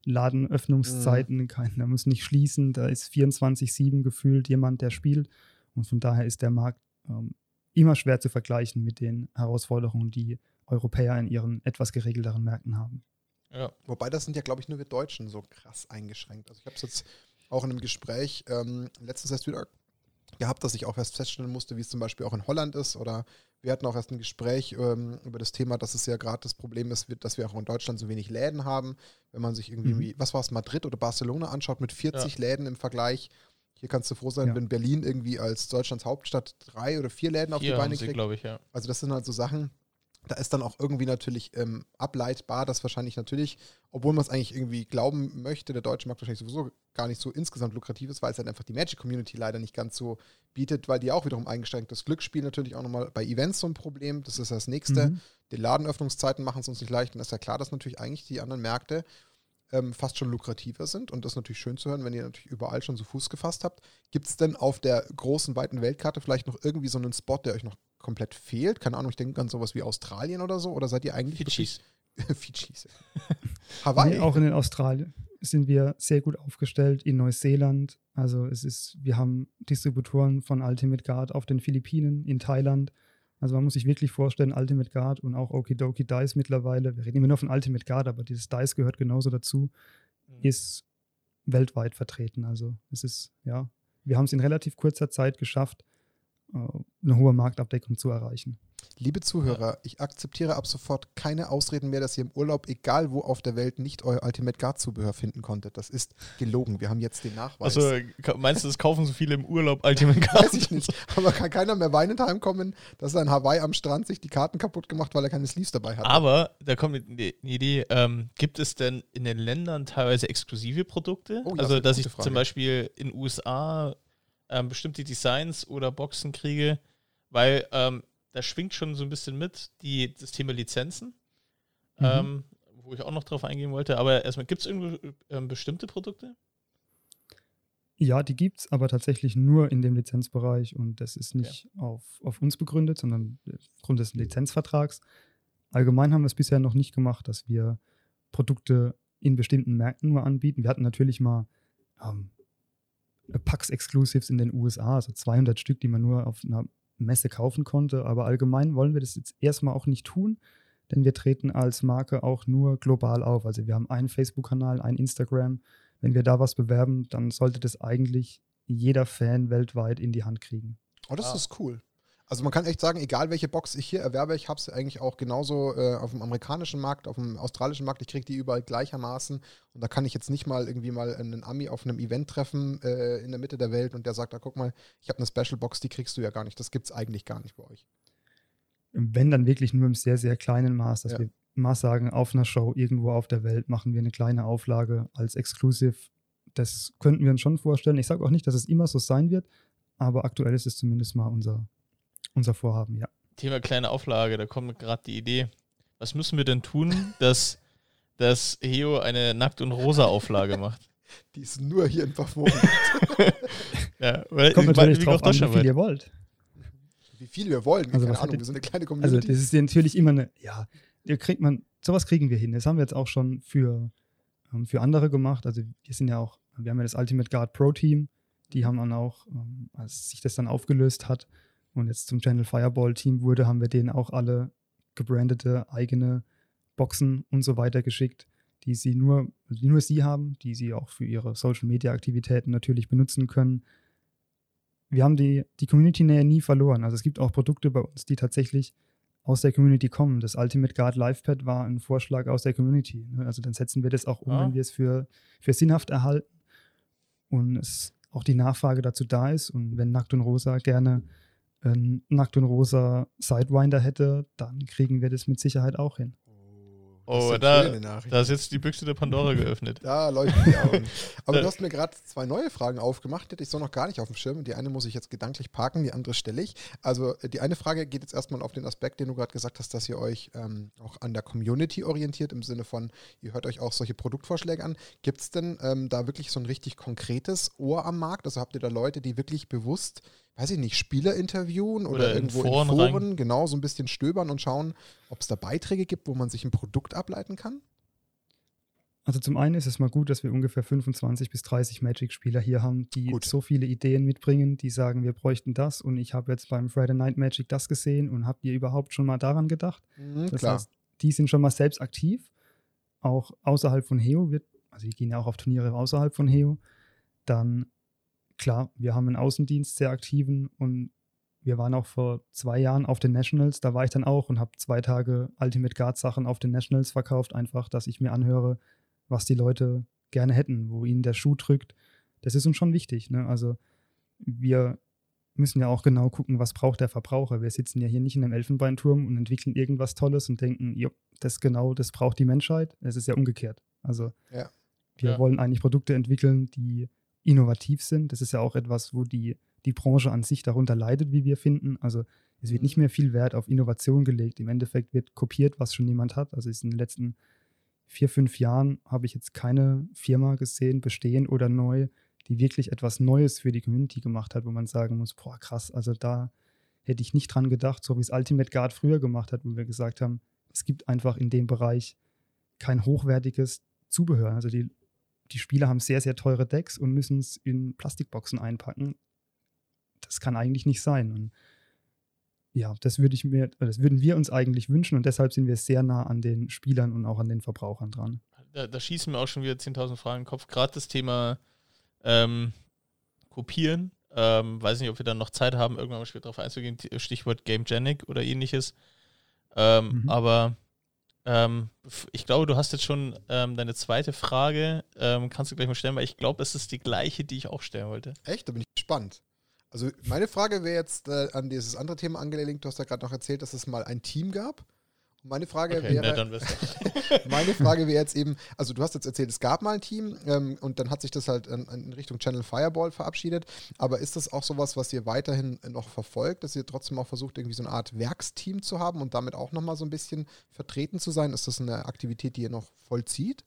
Ladenöffnungszeiten, mhm. kein, da muss nicht schließen, da ist 24-7 gefühlt jemand, der spielt. Und von daher ist der Markt ähm, immer schwer zu vergleichen mit den Herausforderungen, die Europäer in ihren etwas geregelteren Märkten haben. Ja. Wobei das sind ja, glaube ich, nur wir Deutschen so krass eingeschränkt. Also ich habe es jetzt auch in einem Gespräch ähm, letztens erst wieder gehabt, dass ich auch erst feststellen musste, wie es zum Beispiel auch in Holland ist. Oder wir hatten auch erst ein Gespräch ähm, über das Thema, dass es ja gerade das Problem ist, dass wir auch in Deutschland so wenig Läden haben. Wenn man sich irgendwie, mhm. was war es, Madrid oder Barcelona anschaut, mit 40 ja. Läden im Vergleich. Hier kannst du froh sein, ja. wenn Berlin irgendwie als Deutschlands Hauptstadt drei oder vier Läden auf die Beine kriegt. Ich, ja. Also das sind halt so Sachen, da ist dann auch irgendwie natürlich ähm, ableitbar, dass wahrscheinlich natürlich, obwohl man es eigentlich irgendwie glauben möchte, der deutsche Markt wahrscheinlich sowieso gar nicht so insgesamt lukrativ ist, weil es halt einfach die Magic-Community leider nicht ganz so bietet, weil die auch wiederum eingeschränkt ist. Glücksspiel natürlich auch nochmal bei Events so ein Problem, das ist das nächste. Mhm. Die Ladenöffnungszeiten machen es uns nicht leicht und ist ja klar, dass natürlich eigentlich die anderen Märkte ähm, fast schon lukrativer sind und das ist natürlich schön zu hören, wenn ihr natürlich überall schon so Fuß gefasst habt. Gibt es denn auf der großen, weiten Weltkarte vielleicht noch irgendwie so einen Spot, der euch noch komplett fehlt? Keine Ahnung, ich denke an sowas wie Australien oder so. Oder seid ihr eigentlich Fidschis? Fidschis. Hawaii. Nee, auch in den Australien sind wir sehr gut aufgestellt. In Neuseeland. Also es ist, wir haben Distributoren von Ultimate Guard auf den Philippinen, in Thailand. Also man muss sich wirklich vorstellen, Ultimate Guard und auch Okidoki Dice mittlerweile, wir reden immer nur von Ultimate Guard, aber dieses Dice gehört genauso dazu, mhm. ist weltweit vertreten. Also es ist, ja, wir haben es in relativ kurzer Zeit geschafft, eine hohe Marktabdeckung zu erreichen. Liebe Zuhörer, ich akzeptiere ab sofort keine Ausreden mehr, dass ihr im Urlaub, egal wo auf der Welt, nicht euer Ultimate Guard Zubehör finden konntet. Das ist gelogen. Wir haben jetzt den Nachweis. Also meinst du, es kaufen so viele im Urlaub Ultimate Guard? Weiß ich nicht. Aber kann keiner mehr weinend heimkommen, dass er in Hawaii am Strand sich die Karten kaputt gemacht, weil er keine Sleeves dabei hat. Aber da kommt eine Idee. Ähm, gibt es denn in den Ländern teilweise exklusive Produkte? Oh, ja, also, das dass ich Frage. zum Beispiel in den USA ähm, bestimmte Designs oder Boxen kriege, weil ähm, da schwingt schon so ein bisschen mit die, das Thema Lizenzen, mhm. ähm, wo ich auch noch drauf eingehen wollte. Aber erstmal, gibt es irgendwo ähm, bestimmte Produkte? Ja, die gibt es, aber tatsächlich nur in dem Lizenzbereich und das ist nicht okay. auf, auf uns begründet, sondern aufgrund des Lizenzvertrags. Allgemein haben wir es bisher noch nicht gemacht, dass wir Produkte in bestimmten Märkten nur anbieten. Wir hatten natürlich mal ähm, PAX Exclusives in den USA, also 200 Stück, die man nur auf einer Messe kaufen konnte. Aber allgemein wollen wir das jetzt erstmal auch nicht tun, denn wir treten als Marke auch nur global auf. Also wir haben einen Facebook-Kanal, ein Instagram. Wenn wir da was bewerben, dann sollte das eigentlich jeder Fan weltweit in die Hand kriegen. Oh, das ah. ist cool. Also man kann echt sagen, egal welche Box ich hier erwerbe, ich habe sie eigentlich auch genauso äh, auf dem amerikanischen Markt, auf dem australischen Markt, ich kriege die überall gleichermaßen und da kann ich jetzt nicht mal irgendwie mal einen Ami auf einem Event treffen äh, in der Mitte der Welt und der sagt, da guck mal, ich habe eine Special Box, die kriegst du ja gar nicht, das gibt es eigentlich gar nicht bei euch. Wenn dann wirklich nur im sehr, sehr kleinen Maß, dass ja. wir mal sagen, auf einer Show irgendwo auf der Welt machen wir eine kleine Auflage als Exclusive. Das könnten wir uns schon vorstellen. Ich sage auch nicht, dass es immer so sein wird, aber aktuell ist es zumindest mal unser unser Vorhaben, ja. Thema kleine Auflage, da kommt gerade die Idee. Was müssen wir denn tun, dass, dass Heo eine Nackt- und Rosa-Auflage macht? Die ist nur hier in Pavon. ja, weil Kommt natürlich drauf an, wie viel ihr wollt. Wie viel wir wollen, also keine Ahnung, wir sind eine kleine Community. Also das ist natürlich immer eine, ja, kriegt man, sowas kriegen wir hin. Das haben wir jetzt auch schon für, ähm, für andere gemacht. Also wir sind ja auch, wir haben ja das Ultimate Guard Pro Team, die haben dann auch, ähm, als sich das dann aufgelöst hat, und jetzt zum Channel Fireball Team wurde, haben wir denen auch alle gebrandete eigene Boxen und so weiter geschickt, die sie nur, die nur sie haben, die sie auch für ihre Social Media Aktivitäten natürlich benutzen können. Wir haben die, die Community-Nähe nie verloren. Also es gibt auch Produkte bei uns, die tatsächlich aus der Community kommen. Das Ultimate Guard Livepad war ein Vorschlag aus der Community. Ne? Also dann setzen wir das auch um, ja. wenn wir es für, für sinnhaft erhalten und es auch die Nachfrage dazu da ist. Und wenn Nackt und Rosa gerne ein Nackt und Rosa Sidewinder hätte, dann kriegen wir das mit Sicherheit auch hin. Oh, Oh, da, da ist jetzt die Büchse der Pandora geöffnet. Da leuchten die Augen. Aber du hast mir gerade zwei neue Fragen aufgemacht, die hätte ich so noch gar nicht auf dem Schirm. Die eine muss ich jetzt gedanklich parken, die andere stelle ich. Also die eine Frage geht jetzt erstmal auf den Aspekt, den du gerade gesagt hast, dass ihr euch ähm, auch an der Community orientiert, im Sinne von, ihr hört euch auch solche Produktvorschläge an. Gibt es denn ähm, da wirklich so ein richtig konkretes Ohr am Markt? Also habt ihr da Leute, die wirklich bewusst weiß ich nicht, Spieler interviewen oder, oder irgendwo in Foren, in Foren genau so ein bisschen stöbern und schauen, ob es da Beiträge gibt, wo man sich ein Produkt ableiten kann? Also zum einen ist es mal gut, dass wir ungefähr 25 bis 30 Magic-Spieler hier haben, die gut. so viele Ideen mitbringen, die sagen, wir bräuchten das und ich habe jetzt beim Friday Night Magic das gesehen und habt ihr überhaupt schon mal daran gedacht? Mhm, das klar. heißt, die sind schon mal selbst aktiv, auch außerhalb von Heo wird, also die gehen ja auch auf Turniere außerhalb von Heo, dann klar, wir haben einen Außendienst sehr aktiven und wir waren auch vor zwei Jahren auf den Nationals, da war ich dann auch und habe zwei Tage Ultimate Guard Sachen auf den Nationals verkauft, einfach, dass ich mir anhöre, was die Leute gerne hätten, wo ihnen der Schuh drückt. Das ist uns schon wichtig. Ne? Also wir müssen ja auch genau gucken, was braucht der Verbraucher. Wir sitzen ja hier nicht in einem Elfenbeinturm und entwickeln irgendwas Tolles und denken, jo, das genau, das braucht die Menschheit. Es ist ja umgekehrt. Also ja. wir ja. wollen eigentlich Produkte entwickeln, die innovativ sind. Das ist ja auch etwas, wo die, die Branche an sich darunter leidet, wie wir finden. Also es wird nicht mehr viel Wert auf Innovation gelegt. Im Endeffekt wird kopiert, was schon jemand hat. Also in den letzten vier, fünf Jahren habe ich jetzt keine Firma gesehen, bestehen oder neu, die wirklich etwas Neues für die Community gemacht hat, wo man sagen muss, boah, krass, also da hätte ich nicht dran gedacht, so wie es Ultimate Guard früher gemacht hat, wo wir gesagt haben, es gibt einfach in dem Bereich kein hochwertiges Zubehör. Also die die Spieler haben sehr, sehr teure Decks und müssen es in Plastikboxen einpacken. Das kann eigentlich nicht sein. Und ja, das würde ich mir, das würden wir uns eigentlich wünschen und deshalb sind wir sehr nah an den Spielern und auch an den Verbrauchern dran. Da, da schießen mir auch schon wieder 10.000 Fragen im Kopf. Gerade das Thema ähm, Kopieren. Ähm, weiß nicht, ob wir dann noch Zeit haben, irgendwann mal später darauf einzugehen. Stichwort Game Genic oder ähnliches. Ähm, mhm. Aber ähm, ich glaube, du hast jetzt schon ähm, deine zweite Frage. Ähm, kannst du gleich mal stellen, weil ich glaube, es ist die gleiche, die ich auch stellen wollte. Echt? Da bin ich gespannt. Also meine Frage wäre jetzt äh, an dieses andere Thema angelegt. Du hast ja gerade noch erzählt, dass es mal ein Team gab. Meine Frage okay, wäre, ne, meine Frage wäre jetzt eben, also du hast jetzt erzählt, es gab mal ein Team ähm, und dann hat sich das halt in, in, Richtung Channel Fireball verabschiedet. Aber ist das auch sowas, was ihr weiterhin noch verfolgt, dass ihr trotzdem auch versucht, irgendwie so eine Art Werksteam zu haben und damit auch nochmal so ein bisschen vertreten zu sein? Ist das eine Aktivität, die ihr noch vollzieht?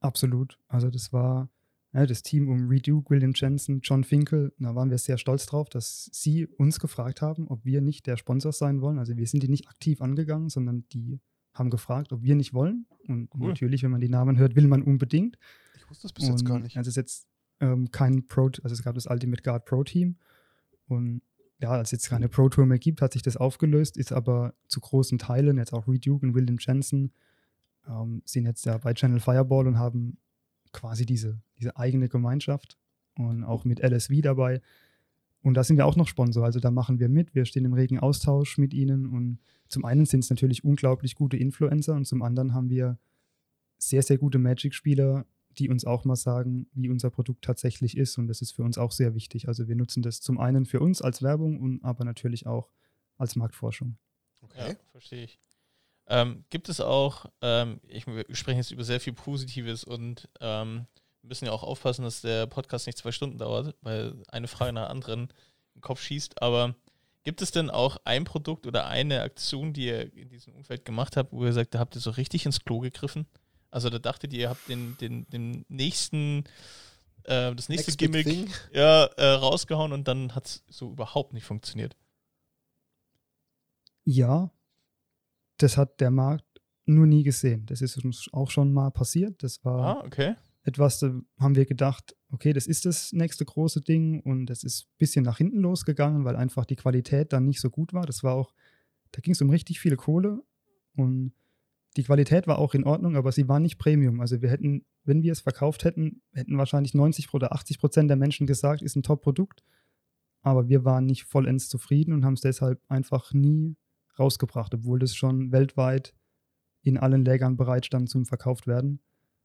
Absolut. Also das war ja, das Team um Reduke, William Jensen, John Finkel, da waren wir sehr stolz drauf, dass sie uns gefragt haben, ob wir nicht der Sponsor sein wollen. Also wir sind die nicht aktiv angegangen, sondern die haben gefragt, ob wir nicht wollen. Und cool. natürlich, wenn man die Namen hört, will man unbedingt. Ich wusste das bis und jetzt gar nicht. Also es ist jetzt ähm, kein Pro, also es gab das Ultimate Guard Pro Team. Und ja, als es jetzt keine Pro Tour mehr gibt, hat sich das aufgelöst, ist aber zu großen Teilen, jetzt auch Reduke und William Jensen, ähm, sind jetzt ja bei Channel Fireball und haben quasi diese, diese eigene Gemeinschaft und auch mit LSV dabei. Und da sind wir auch noch Sponsor, also da machen wir mit, wir stehen im regen Austausch mit ihnen und zum einen sind es natürlich unglaublich gute Influencer und zum anderen haben wir sehr, sehr gute Magic-Spieler, die uns auch mal sagen, wie unser Produkt tatsächlich ist und das ist für uns auch sehr wichtig. Also wir nutzen das zum einen für uns als Werbung und aber natürlich auch als Marktforschung. Okay, ja, verstehe ich. Ähm, gibt es auch, ähm, ich, wir sprechen jetzt über sehr viel Positives und ähm, wir müssen ja auch aufpassen, dass der Podcast nicht zwei Stunden dauert, weil eine Frage nach anderen im Kopf schießt. Aber gibt es denn auch ein Produkt oder eine Aktion, die ihr in diesem Umfeld gemacht habt, wo ihr sagt, da habt ihr so richtig ins Klo gegriffen? Also da dachtet ihr, ihr habt den, den, den nächsten, äh, das nächste Next Gimmick ja, äh, rausgehauen und dann hat es so überhaupt nicht funktioniert. Ja, das hat der Markt nur nie gesehen. Das ist uns auch schon mal passiert. Das war ah, okay. etwas, da haben wir gedacht, okay, das ist das nächste große Ding und das ist ein bisschen nach hinten losgegangen, weil einfach die Qualität dann nicht so gut war. Das war auch, da ging es um richtig viel Kohle und die Qualität war auch in Ordnung, aber sie war nicht Premium. Also wir hätten, wenn wir es verkauft hätten, hätten wahrscheinlich 90 oder 80 Prozent der Menschen gesagt, ist ein Top-Produkt. Aber wir waren nicht vollends zufrieden und haben es deshalb einfach nie rausgebracht, obwohl das schon weltweit in allen Lägern bereit stand zum verkauft werden.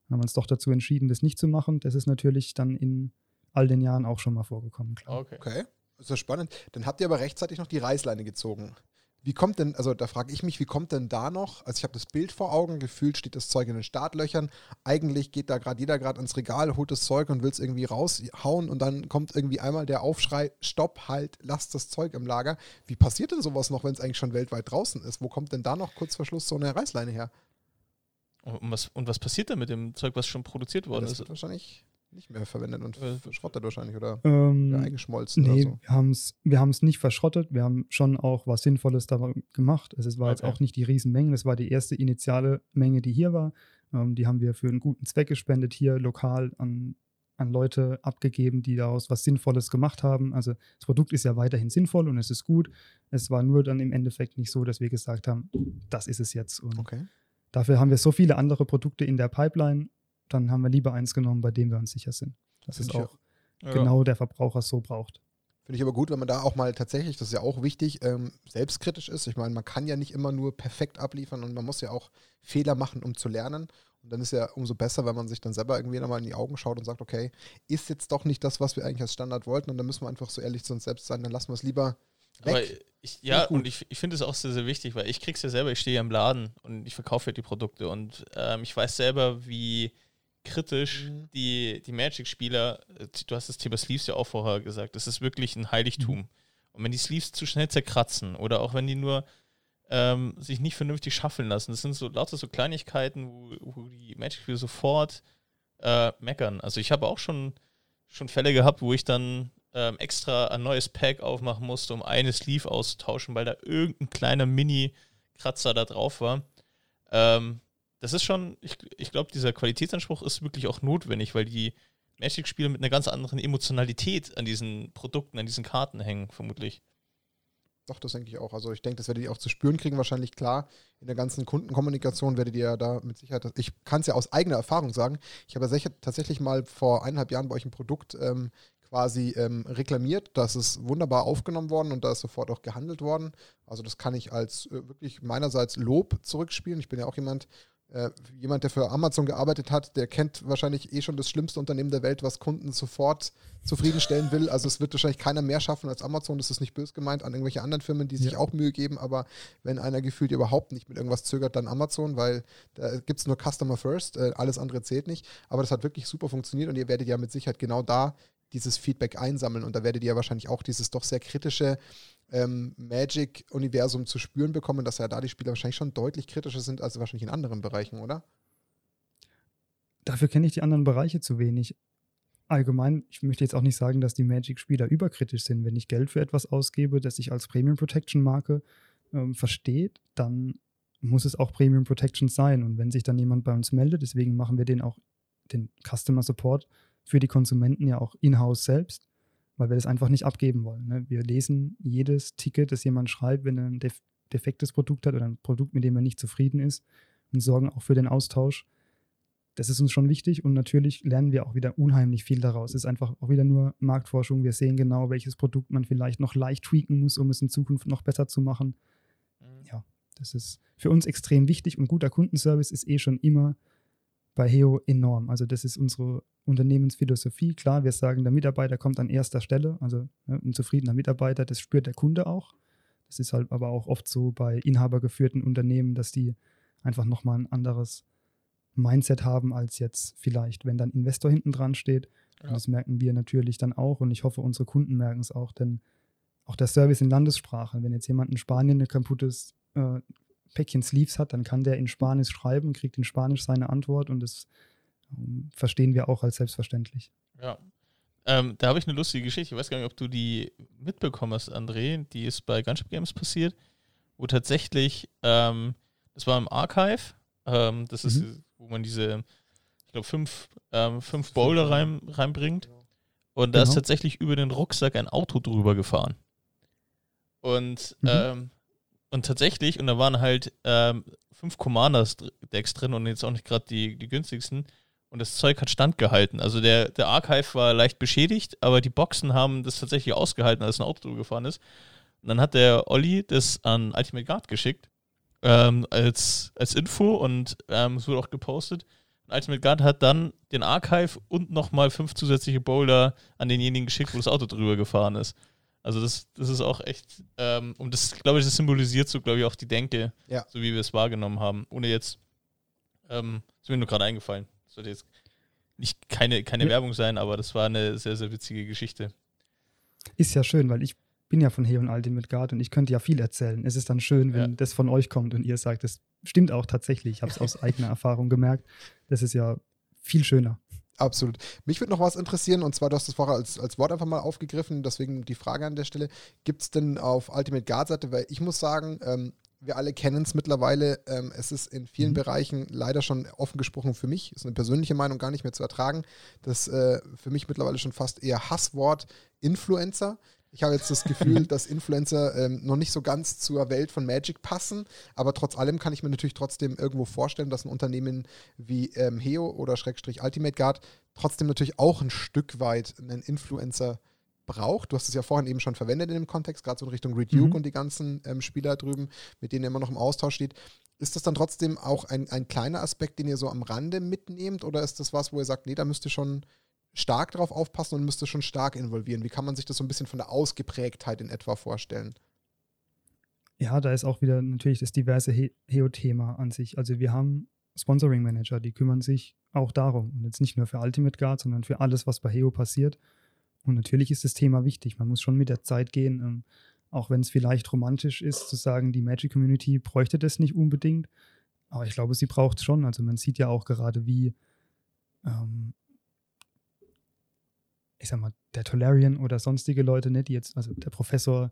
Dann haben wir uns doch dazu entschieden, das nicht zu machen. Das ist natürlich dann in all den Jahren auch schon mal vorgekommen. Klar. Okay. okay. Das ist ja spannend. Dann habt ihr aber rechtzeitig noch die Reißleine gezogen. Wie kommt denn, also da frage ich mich, wie kommt denn da noch, also ich habe das Bild vor Augen, gefühlt steht das Zeug in den Startlöchern, eigentlich geht da gerade jeder gerade ins Regal, holt das Zeug und will es irgendwie raushauen und dann kommt irgendwie einmal der Aufschrei, stopp, halt, lasst das Zeug im Lager. Wie passiert denn sowas noch, wenn es eigentlich schon weltweit draußen ist? Wo kommt denn da noch kurz vor Schluss so eine Reißleine her? Und was, und was passiert da mit dem Zeug, was schon produziert worden ja, das ist? Wird wahrscheinlich nicht mehr verwendet und äh, verschrottet wahrscheinlich oder ähm, ja, eingeschmolzen nee, oder so. wir haben es wir haben's nicht verschrottet. Wir haben schon auch was Sinnvolles da gemacht. Also es war Okay. jetzt auch nicht die Riesenmenge. Das war die erste initiale Menge, die hier war. Ähm, die haben wir für einen guten Zweck gespendet, hier lokal an, an Leute abgegeben, die daraus was Sinnvolles gemacht haben. Also das Produkt ist ja weiterhin sinnvoll und es ist gut. Es war nur dann im Endeffekt nicht so, dass wir gesagt haben, das ist es jetzt. Und Okay. dafür haben wir so viele andere Produkte in der Pipeline. Dann haben wir lieber eins genommen, bei dem wir uns sicher sind. Das ist auch Ja. genau der Verbraucher so braucht. Finde ich aber gut, wenn man da auch mal tatsächlich, das ist ja auch wichtig, ähm, selbstkritisch ist. Ich meine, man kann ja nicht immer nur perfekt abliefern und man muss ja auch Fehler machen, um zu lernen. Und dann ist ja umso besser, wenn man sich dann selber irgendwie nochmal in die Augen schaut und sagt, okay, ist jetzt doch nicht das, was wir eigentlich als Standard wollten. Und dann müssen wir einfach so ehrlich zu uns selbst sein, dann lassen wir es lieber weg. Aber ich, ja, und ich, ich finde es auch sehr, sehr wichtig, weil ich krieg's ja selber, ich stehe ja im Laden und ich verkaufe ja die Produkte und ähm, ich weiß selber, wie kritisch Mhm. die, die Magic-Spieler, äh, du hast das Thema Sleeves ja auch vorher gesagt, das ist wirklich ein Heiligtum. Und wenn die Sleeves zu schnell zerkratzen oder auch wenn die nur ähm, sich nicht vernünftig schaffeln lassen, das sind so lauter so Kleinigkeiten, wo, wo die Magic-Spieler sofort äh, meckern. Also ich habe auch schon, schon Fälle gehabt, wo ich dann ähm, extra ein neues Pack aufmachen musste, um eine Sleeve auszutauschen, weil da irgendein kleiner Mini-Kratzer da drauf war. Ähm, das ist schon, ich, ich glaube, dieser Qualitätsanspruch ist wirklich auch notwendig, weil die Magic-Spieler mit einer ganz anderen Emotionalität an diesen Produkten, an diesen Karten hängen, vermutlich. Doch, das denke ich auch. Also ich denke, das werdet ihr auch zu spüren kriegen, wahrscheinlich klar. In der ganzen Kundenkommunikation werdet ihr ja da mit Sicherheit, ich kann es ja aus eigener Erfahrung sagen, ich habe ja tatsächlich mal vor eineinhalb Jahren bei euch ein Produkt ähm, quasi ähm, reklamiert. Das ist wunderbar aufgenommen worden und da ist sofort auch gehandelt worden. Also das kann ich als äh, wirklich meinerseits Lob zurückspielen. Ich bin ja auch jemand, äh, jemand, der für Amazon gearbeitet hat, der kennt wahrscheinlich eh schon das schlimmste Unternehmen der Welt, was Kunden sofort zufriedenstellen will. Also es wird wahrscheinlich keiner mehr schaffen als Amazon. Das ist nicht böse gemeint an irgendwelche anderen Firmen, die sich Ja. auch Mühe geben. Aber wenn einer gefühlt überhaupt nicht mit irgendwas zögert, dann Amazon, weil da gibt es nur Customer First, äh, alles andere zählt nicht. Aber das hat wirklich super funktioniert und ihr werdet ja mit Sicherheit genau da dieses Feedback einsammeln und da werdet ihr ja wahrscheinlich auch dieses doch sehr kritische ähm, Magic-Universum zu spüren bekommen, dass ja da die Spieler wahrscheinlich schon deutlich kritischer sind als wahrscheinlich in anderen Bereichen, oder? Dafür kenne ich die anderen Bereiche zu wenig. Allgemein, ich möchte jetzt auch nicht sagen, dass die Magic-Spieler überkritisch sind. Wenn ich Geld für etwas ausgebe, das ich als Premium Protection-Marke ähm, versteht, dann muss es auch Premium Protection sein. Und wenn sich dann jemand bei uns meldet, deswegen machen wir den auch, den Customer Support für die Konsumenten ja auch in-house selbst, weil wir das einfach nicht abgeben wollen. Ne? Wir lesen jedes Ticket, das jemand schreibt, wenn er ein def defektes Produkt hat oder ein Produkt, mit dem er nicht zufrieden ist und sorgen auch für den Austausch. Das ist uns schon wichtig und natürlich lernen wir auch wieder unheimlich viel daraus. Es ist einfach auch wieder nur Marktforschung. Wir sehen genau, welches Produkt man vielleicht noch leicht tweaken muss, um es in Zukunft noch besser zu machen. Ja, das ist für uns extrem wichtig und guter Kundenservice ist eh schon immer bei Heo enorm. Also das ist unsere Unternehmensphilosophie. Klar, wir sagen, der Mitarbeiter kommt an erster Stelle. Also ne, ein zufriedener Mitarbeiter, das spürt der Kunde auch. Das ist halt aber auch oft so bei inhabergeführten Unternehmen, dass die einfach nochmal ein anderes Mindset haben, als jetzt vielleicht, wenn dann Investor hinten dran steht. Ja. Das merken wir natürlich dann auch und ich hoffe, unsere Kunden merken es auch, denn auch der Service in Landessprache, wenn jetzt jemand in Spanien ein kaputtes äh, Päckchen Sleeves hat, dann kann der in Spanisch schreiben, kriegt in Spanisch seine Antwort und das ähm, verstehen wir auch als selbstverständlich. Ja. Ähm, da habe ich eine lustige Geschichte. Ich weiß gar nicht, ob du die mitbekommen hast, André. Die ist bei Gunship Games passiert, wo tatsächlich, ähm, das war im Archive, ähm, das ist, Mhm. wo man diese, ich glaube, fünf, ähm, fünf Boulder rein, reinbringt. Und da ist Genau. tatsächlich über den Rucksack ein Auto drüber gefahren. Und, Mhm. ähm, und tatsächlich, und da waren halt ähm, fünf Commanders-Decks drin und jetzt auch nicht gerade die, die günstigsten. Und das Zeug hat standgehalten. Also der, der Archive war leicht beschädigt, aber die Boxen haben das tatsächlich ausgehalten, als ein Auto drüber gefahren ist. Und dann hat der Olli das an Ultimate Guard geschickt, ähm, als, als Info und ähm, es wurde auch gepostet. Und Ultimate Guard hat dann den Archive und nochmal fünf zusätzliche Boulder an denjenigen geschickt, wo das Auto drüber gefahren ist. Also das, das ist auch echt, ähm, und das, glaube ich, das symbolisiert so, glaube ich, auch die Denke, ja. so wie wir es wahrgenommen haben. Ohne jetzt, ähm, ist mir nur gerade eingefallen. Das sollte jetzt nicht keine, keine ja. Werbung sein, aber das war eine sehr, sehr witzige Geschichte. Ist ja schön, weil ich bin ja von He und Ultimate Guard und ich könnte ja viel erzählen. Es ist dann schön, wenn ja. das von euch kommt und ihr sagt, das stimmt auch tatsächlich. Ich habe es aus eigener Erfahrung gemerkt. Das ist ja viel schöner. Absolut. Mich würde noch was interessieren, und zwar, du hast das vorher als, als Wort einfach mal aufgegriffen, deswegen die Frage an der Stelle. Gibt es denn auf Ultimate Guard-Seite, weil ich muss sagen, ähm, wir alle kennen es mittlerweile, ähm, es ist in vielen mhm. Bereichen leider schon offen gesprochen für mich, ist eine persönliche Meinung gar nicht mehr zu ertragen, das äh, für mich mittlerweile schon fast eher Hasswort Influencer. Ich habe jetzt das Gefühl, dass Influencer ähm, noch nicht so ganz zur Welt von Magic passen, aber trotz allem kann ich mir natürlich trotzdem irgendwo vorstellen, dass ein Unternehmen wie ähm, Heo oder Schrägstrich Ultimate Guard trotzdem natürlich auch ein Stück weit einen Influencer braucht. Du hast es ja vorhin eben schon verwendet in dem Kontext, gerade so in Richtung Reduke mhm. und die ganzen ähm, Spieler drüben, mit denen ihr immer noch im Austausch steht. Ist das dann trotzdem auch ein, ein kleiner Aspekt, den ihr so am Rande mitnehmt oder ist das was, wo ihr sagt, nee, da müsst ihr schon stark drauf aufpassen und müsste schon stark involvieren. Wie kann man sich das so ein bisschen von der Ausgeprägtheit in etwa vorstellen? Ja, da ist auch wieder natürlich das diverse HEO-Thema an sich. Also wir haben Sponsoring Manager, die kümmern sich auch darum. Und jetzt nicht nur für Ultimate Guard, sondern für alles, was bei HEO passiert. Und natürlich ist das Thema wichtig. Man muss schon mit der Zeit gehen, ähm, auch wenn es vielleicht romantisch ist, zu sagen, die Magic Community bräuchte das nicht unbedingt. Aber ich glaube, sie braucht es schon. Also man sieht ja auch gerade, wie ähm, ich sag mal, der Tolarian oder sonstige Leute, ne, die jetzt, also der Professor,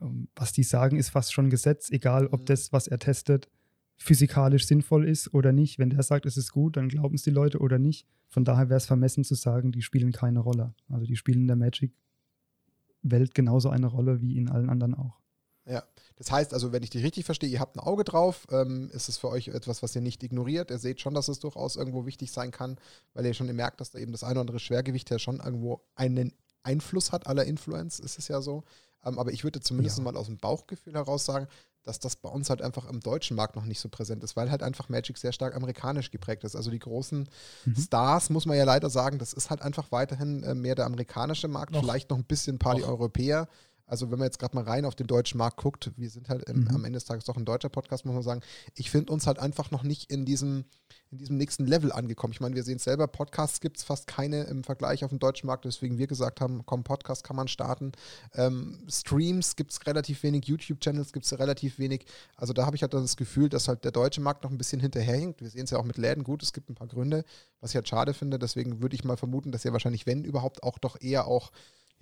ähm, was die sagen, ist fast schon Gesetz, egal ob mhm. das, was er testet, physikalisch sinnvoll ist oder nicht. Wenn der sagt, es ist gut, dann glauben es die Leute oder nicht. Von daher wäre es vermessen zu sagen, die spielen keine Rolle. Also die spielen in der Magic-Welt genauso eine Rolle wie in allen anderen auch. Ja, das heißt also, wenn ich dich richtig verstehe, ihr habt ein Auge drauf, ähm, ist es für euch etwas, was ihr nicht ignoriert. Ihr seht schon, dass es durchaus irgendwo wichtig sein kann, weil ihr schon merkt, dass da eben das eine oder andere Schwergewicht ja schon irgendwo einen Einfluss hat, aller Influence, ist es ja so. Ähm, aber ich würde zumindest ja. mal aus dem Bauchgefühl heraus sagen, dass das bei uns halt einfach im deutschen Markt noch nicht so präsent ist, weil halt einfach Magic sehr stark amerikanisch geprägt ist. Also die großen mhm. Stars, muss man ja leider sagen, das ist halt einfach weiterhin äh, mehr der amerikanische Markt, noch. vielleicht noch ein bisschen ein paar die Europäer. Also wenn man jetzt gerade mal rein auf den deutschen Markt guckt, wir sind halt im, mhm. am Ende des Tages doch ein deutscher Podcast, muss man sagen. Ich finde uns halt einfach noch nicht in diesem, in diesem nächsten Level angekommen. Ich meine, wir sehen es selber, Podcasts gibt es fast keine im Vergleich auf dem deutschen Markt, weswegen wir gesagt haben, komm, Podcast kann man starten. Ähm, Streams gibt es relativ wenig, YouTube-Channels gibt es relativ wenig. Also da habe ich halt das Gefühl, dass halt der deutsche Markt noch ein bisschen hinterherhinkt. Wir sehen es ja auch mit Läden gut, es gibt ein paar Gründe, was ich halt schade finde. Deswegen würde ich mal vermuten, dass ihr wahrscheinlich, wenn überhaupt, auch doch eher auch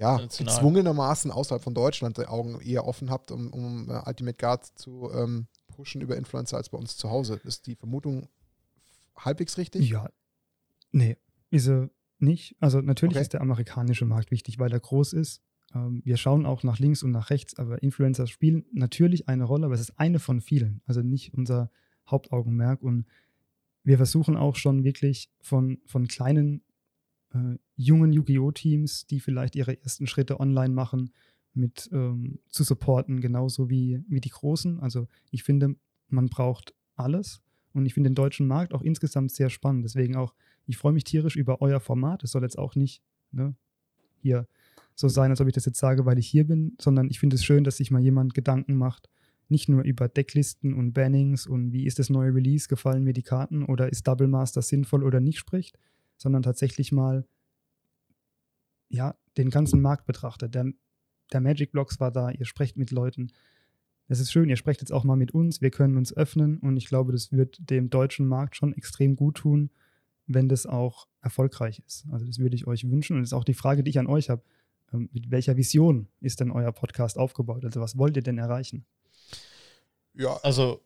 ja, gezwungenermaßen außerhalb von Deutschland die Augen eher offen habt, um, um uh, Ultimate Guard zu ähm, pushen über Influencer als bei uns zu Hause. Ist die Vermutung halbwegs richtig? Ja. Nee, ist er nicht. Also natürlich okay. ist der amerikanische Markt wichtig, weil er groß ist. Ähm, wir schauen auch nach links und nach rechts, aber Influencer spielen natürlich eine Rolle, aber es ist eine von vielen. Also nicht unser Hauptaugenmerk. Und wir versuchen auch schon wirklich von, von kleinen äh, jungen Yu-Gi-Oh! Teams, die vielleicht ihre ersten Schritte online machen, mit ähm, zu supporten, genauso wie, wie die großen. Also ich finde, man braucht alles und ich finde den deutschen Markt auch insgesamt sehr spannend. Deswegen auch, ich freue mich tierisch über euer Format. Es soll jetzt auch nicht ne, hier so sein, als ob ich das jetzt sage, weil ich hier bin, sondern ich finde es schön, dass sich mal jemand Gedanken macht, nicht nur über Decklisten und Bannings und wie ist das neue Release, gefallen mir die Karten oder ist Double Master sinnvoll oder nicht spricht, sondern tatsächlich mal ja, den ganzen Markt betrachtet. Der, der Magic Blocks war da, ihr sprecht mit Leuten. Es ist schön, ihr sprecht jetzt auch mal mit uns, wir können uns öffnen und ich glaube, das wird dem deutschen Markt schon extrem gut tun, wenn das auch erfolgreich ist. Also das würde ich euch wünschen und das ist auch die Frage, die ich an euch habe. Ähm, mit welcher Vision ist denn euer Podcast aufgebaut? Also was wollt ihr denn erreichen? Ja, also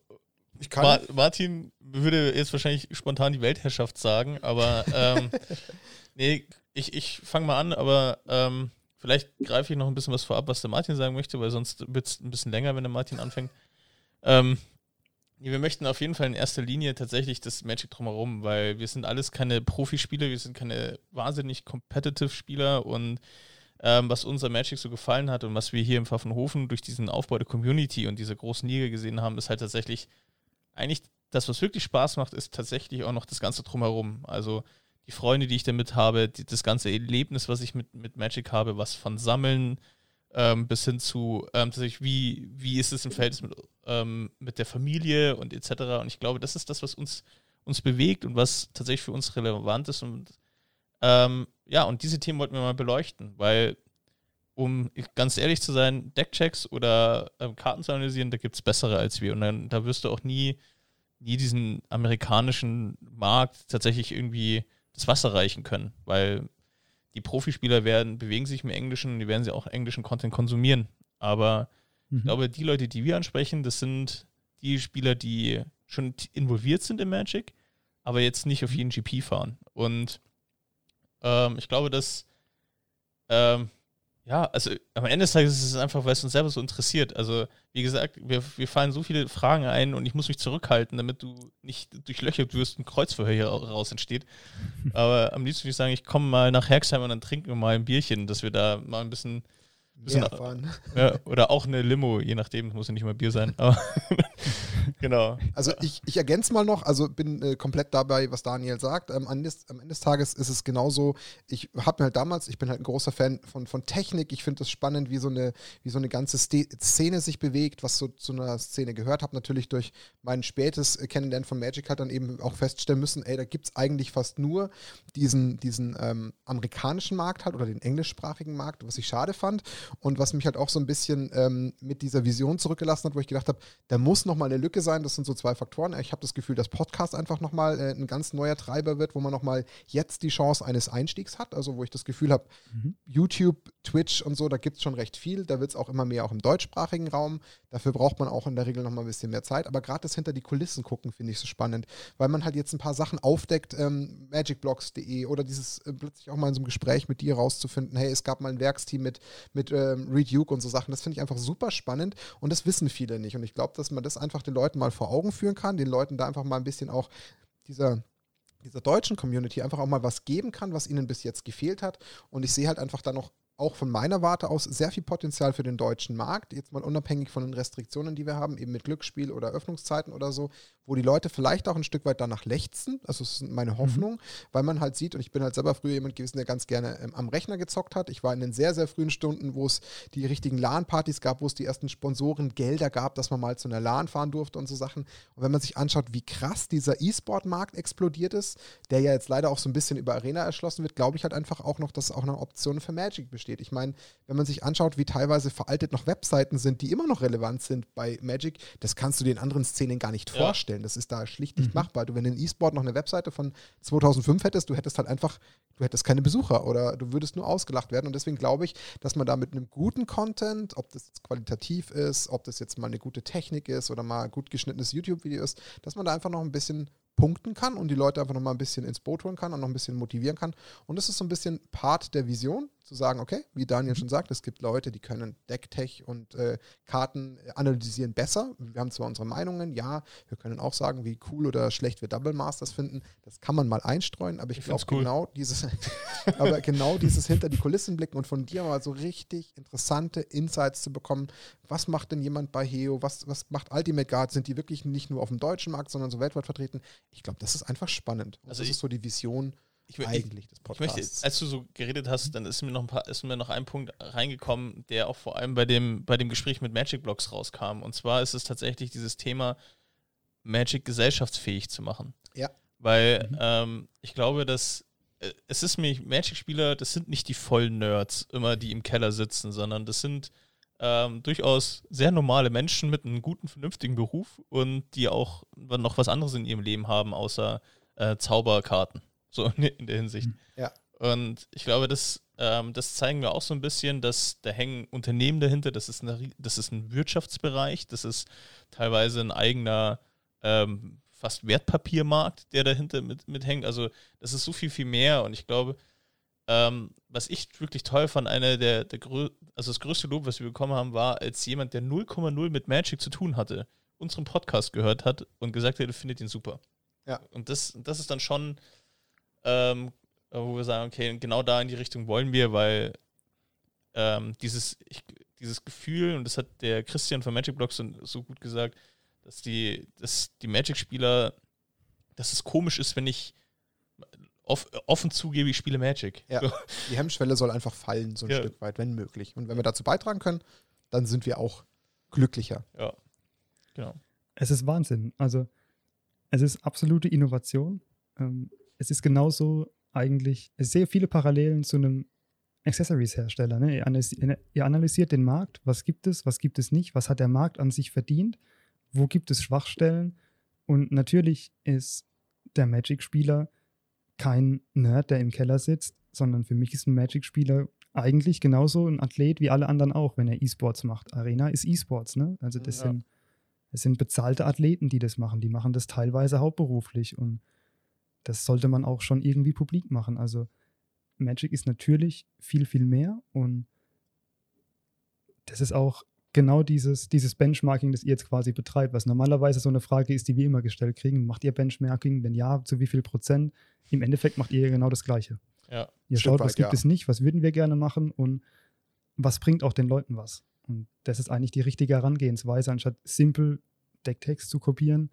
ich kann Ma Martin würde jetzt wahrscheinlich spontan die Weltherrschaft sagen, aber ähm, nee, ich, ich fange mal an, aber ähm, vielleicht greife ich noch ein bisschen was vorab, was der Martin sagen möchte, weil sonst wird es ein bisschen länger, wenn der Martin anfängt. Ähm, wir möchten auf jeden Fall in erster Linie tatsächlich das Magic drumherum, weil wir sind alles keine Profispieler, wir sind keine wahnsinnig competitive Spieler und ähm, was unser Magic so gefallen hat und was wir hier im Pfaffenhofen durch diesen Aufbau der Community und dieser großen Liga gesehen haben, ist halt tatsächlich eigentlich das, was wirklich Spaß macht, ist tatsächlich auch noch das Ganze drumherum. Also die Freunde, die ich damit habe, die, das ganze Erlebnis, was ich mit, mit Magic habe, was von Sammeln, ähm, bis hin zu ähm, tatsächlich, wie, wie ist es im Verhältnis mit, ähm, mit der Familie und etc. Und ich glaube, das ist das, was uns, uns bewegt und was tatsächlich für uns relevant ist. Und ähm, ja, und diese Themen wollten wir mal beleuchten, weil, um ganz ehrlich zu sein, Deckchecks oder ähm, Karten zu analysieren, da gibt es bessere als wir. Und dann, da wirst du auch nie, nie diesen amerikanischen Markt tatsächlich irgendwie das Wasser reichen können, weil die Profispieler werden, bewegen sich im Englischen, die werden sie auch englischen Content konsumieren. Aber mhm. ich glaube, die Leute, die wir ansprechen, das sind die Spieler, die schon involviert sind im Magic, aber jetzt nicht auf jeden GP fahren. Und ähm, ich glaube, dass ähm, ja, also am Ende des Tages ist es einfach, weil es uns selber so interessiert. Also, wie gesagt, wir, wir fallen so viele Fragen ein und ich muss mich zurückhalten, damit du nicht durchlöchert wirst und Kreuzverhör hier raus entsteht. Aber am liebsten würde ich sagen, ich komme mal nach Herxheim und dann trinken wir mal ein Bierchen, dass wir da mal ein bisschen Bisschen, ja, oder auch eine Limo, je nachdem, muss ja nicht mal Bier sein. Aber genau. Also ich, ich ergänze mal noch, also bin äh, komplett dabei, was Daniel sagt. Ähm, am, Ende, am, Ende, des Tages ist es genauso, ich habe mir halt damals, ich bin halt ein großer Fan von, von Technik, ich finde es spannend, wie so, eine, wie so eine ganze Ste Szene sich bewegt, was so zu einer Szene gehört. Habe natürlich durch mein spätes Kennenlernen von Magic halt dann eben auch feststellen müssen, ey, da gibt es eigentlich fast nur diesen, diesen ähm, amerikanischen Markt halt oder den englischsprachigen Markt, was ich schade fand. Und was mich halt auch so ein bisschen ähm, mit dieser Vision zurückgelassen hat, wo ich gedacht habe, da muss nochmal eine Lücke sein. Das sind so zwei Faktoren. Ich habe das Gefühl, dass Podcast einfach nochmal äh, ein ganz neuer Treiber wird, wo man nochmal jetzt die Chance eines Einstiegs hat. Also wo ich das Gefühl habe, mhm. YouTube, Twitch und so, da gibt es schon recht viel. Da wird es auch immer mehr auch im deutschsprachigen Raum. Dafür braucht man auch in der Regel nochmal ein bisschen mehr Zeit. Aber gerade das hinter die Kulissen gucken, finde ich so spannend, weil man halt jetzt ein paar Sachen aufdeckt, ähm, magicblocks.de oder dieses äh, plötzlich auch mal in so einem Gespräch mit dir rauszufinden, hey, es gab mal ein Werksteam mit, mit ähm, Reed Duke und so Sachen. Das finde ich einfach super spannend und das wissen viele nicht. Und ich glaube, dass man das einfach den Leuten mal vor Augen führen kann, den Leuten da einfach mal ein bisschen auch dieser dieser deutschen Community einfach auch mal was geben kann, was ihnen bis jetzt gefehlt hat. Und ich sehe halt einfach da noch auch von meiner Warte aus sehr viel Potenzial für den deutschen Markt, jetzt mal unabhängig von den Restriktionen, die wir haben, eben mit Glücksspiel oder Öffnungszeiten oder so, wo die Leute vielleicht auch ein Stück weit danach lechzen. Also das ist meine. Hoffnung, mhm. weil man halt sieht, und ich bin halt selber früher jemand gewesen, der ganz gerne ähm, am Rechner gezockt hat. Ich war in den sehr, sehr frühen Stunden, wo es die richtigen LAN-Partys gab, wo es die ersten Sponsoren Gelder gab, dass man mal zu einer LAN fahren durfte und so Sachen. Und wenn man sich anschaut, wie krass dieser E-Sport-Markt explodiert ist, der ja jetzt leider auch so ein bisschen über Arena erschlossen wird, glaube ich halt einfach auch noch, dass auch eine Option für Magic besteht. Ich meine, wenn man sich anschaut, wie teilweise veraltet noch Webseiten sind, die immer noch relevant sind bei Magic, das kannst du den anderen Szenen gar nicht ja. vorstellen. Das ist da schlicht nicht mhm. machbar. Du, wenn in E-Sport noch eine Webseite von 2005 hättest, du hättest halt einfach, du hättest keine Besucher oder du würdest nur ausgelacht werden. Und deswegen glaube ich, dass man da mit einem guten Content, ob das jetzt qualitativ ist, ob das jetzt mal eine gute Technik ist oder mal ein gut geschnittenes YouTube-Video ist, dass man da einfach noch ein bisschen punkten kann und die Leute einfach noch mal ein bisschen ins Boot holen kann und noch ein bisschen motivieren kann. Und das ist so ein bisschen Part der Vision, zu sagen, okay, wie Daniel mhm. schon sagt, es gibt Leute, die können Decktech und äh, Karten analysieren besser. Wir haben zwar unsere Meinungen, ja, wir können auch sagen, wie cool oder schlecht wir Double Masters finden. Das kann man mal einstreuen, aber ich, ich glaube cool. genau dieses, aber genau dieses hinter die Kulissen blicken und von dir mal so richtig interessante Insights zu bekommen. Was macht denn jemand bei Heo? Was, was macht Ultimate Guard? Sind die wirklich nicht nur auf dem deutschen Markt, sondern so weltweit vertreten? Ich glaube, das ist einfach spannend. Und also das ist so die Vision ich, eigentlich des Podcasts. Möchte, als du so geredet hast, dann ist mir noch ein paar, ist mir noch ein Punkt reingekommen, der auch vor allem bei dem, bei dem Gespräch mit Magic Blocks rauskam. Und zwar ist es tatsächlich dieses Thema, Magic gesellschaftsfähig zu machen. Ja. Weil mhm. ähm, ich glaube, dass äh, es ist mir, Magic-Spieler, das sind nicht die vollen Nerds, immer die im Keller sitzen, sondern das sind ähm, durchaus sehr normale Menschen mit einem guten, vernünftigen Beruf und die auch noch was anderes in ihrem Leben haben, außer äh, Zauberkarten. So in der Hinsicht. Hm. Ja. Und ich glaube, das, ähm, das zeigen wir auch so ein bisschen, dass da hängen Unternehmen dahinter, das ist, eine, das ist ein Wirtschaftsbereich, das ist teilweise ein eigener ähm, fast Wertpapiermarkt, der dahinter mit, mithängt. Also das ist so viel, viel mehr und ich glaube, ähm, was ich wirklich toll fand, eine der, der Grö also das größte Lob, was wir bekommen haben, war, als jemand, der 0,0 mit Magic zu tun hatte, unseren Podcast gehört hat und gesagt hat, er findet ihn super. Ja. Und das, das ist dann schon ähm, wo wir sagen, okay, genau da in die Richtung wollen wir, weil ähm, dieses, ich, dieses Gefühl, und das hat der Christian von Magic Blocks so gut gesagt, dass die, dass die Magic-Spieler, dass es komisch ist, wenn ich off, offen zugebe, ich spiele Magic. Ja, so. Die Hemmschwelle soll einfach fallen, so ein ja. Stück weit, wenn möglich. Und wenn wir dazu beitragen können, dann sind wir auch glücklicher. Ja, genau. Es ist Wahnsinn. Also, es ist absolute Innovation. Ähm, es ist genauso eigentlich, ich sehe viele Parallelen zu einem Accessories-Hersteller. Ne? Ihr, analysiert den Markt, was gibt es, was gibt es nicht, was hat der Markt an sich verdient, wo gibt es Schwachstellen. Und natürlich ist der Magic-Spieler kein Nerd, der im Keller sitzt, sondern für mich ist ein Magic-Spieler eigentlich genauso ein Athlet wie alle anderen auch, wenn er E-Sports macht. Arena ist E-Sports, ne? Also das ja. sind, das sind bezahlte Athleten, die das machen. Die machen das teilweise hauptberuflich und das sollte man auch schon irgendwie publik machen. Also Magic ist natürlich viel, viel mehr und das ist auch genau dieses, dieses Benchmarking, das ihr jetzt quasi betreibt, was normalerweise so eine Frage ist, die wir immer gestellt kriegen. Macht ihr Benchmarking? Wenn ja, zu wie viel Prozent? Im Endeffekt macht ihr genau das Gleiche. Ja, ihr schaut, was gibt ja. es nicht, was würden wir gerne machen und was bringt auch den Leuten was. Und das ist eigentlich die richtige Herangehensweise, anstatt simpel Decktext zu kopieren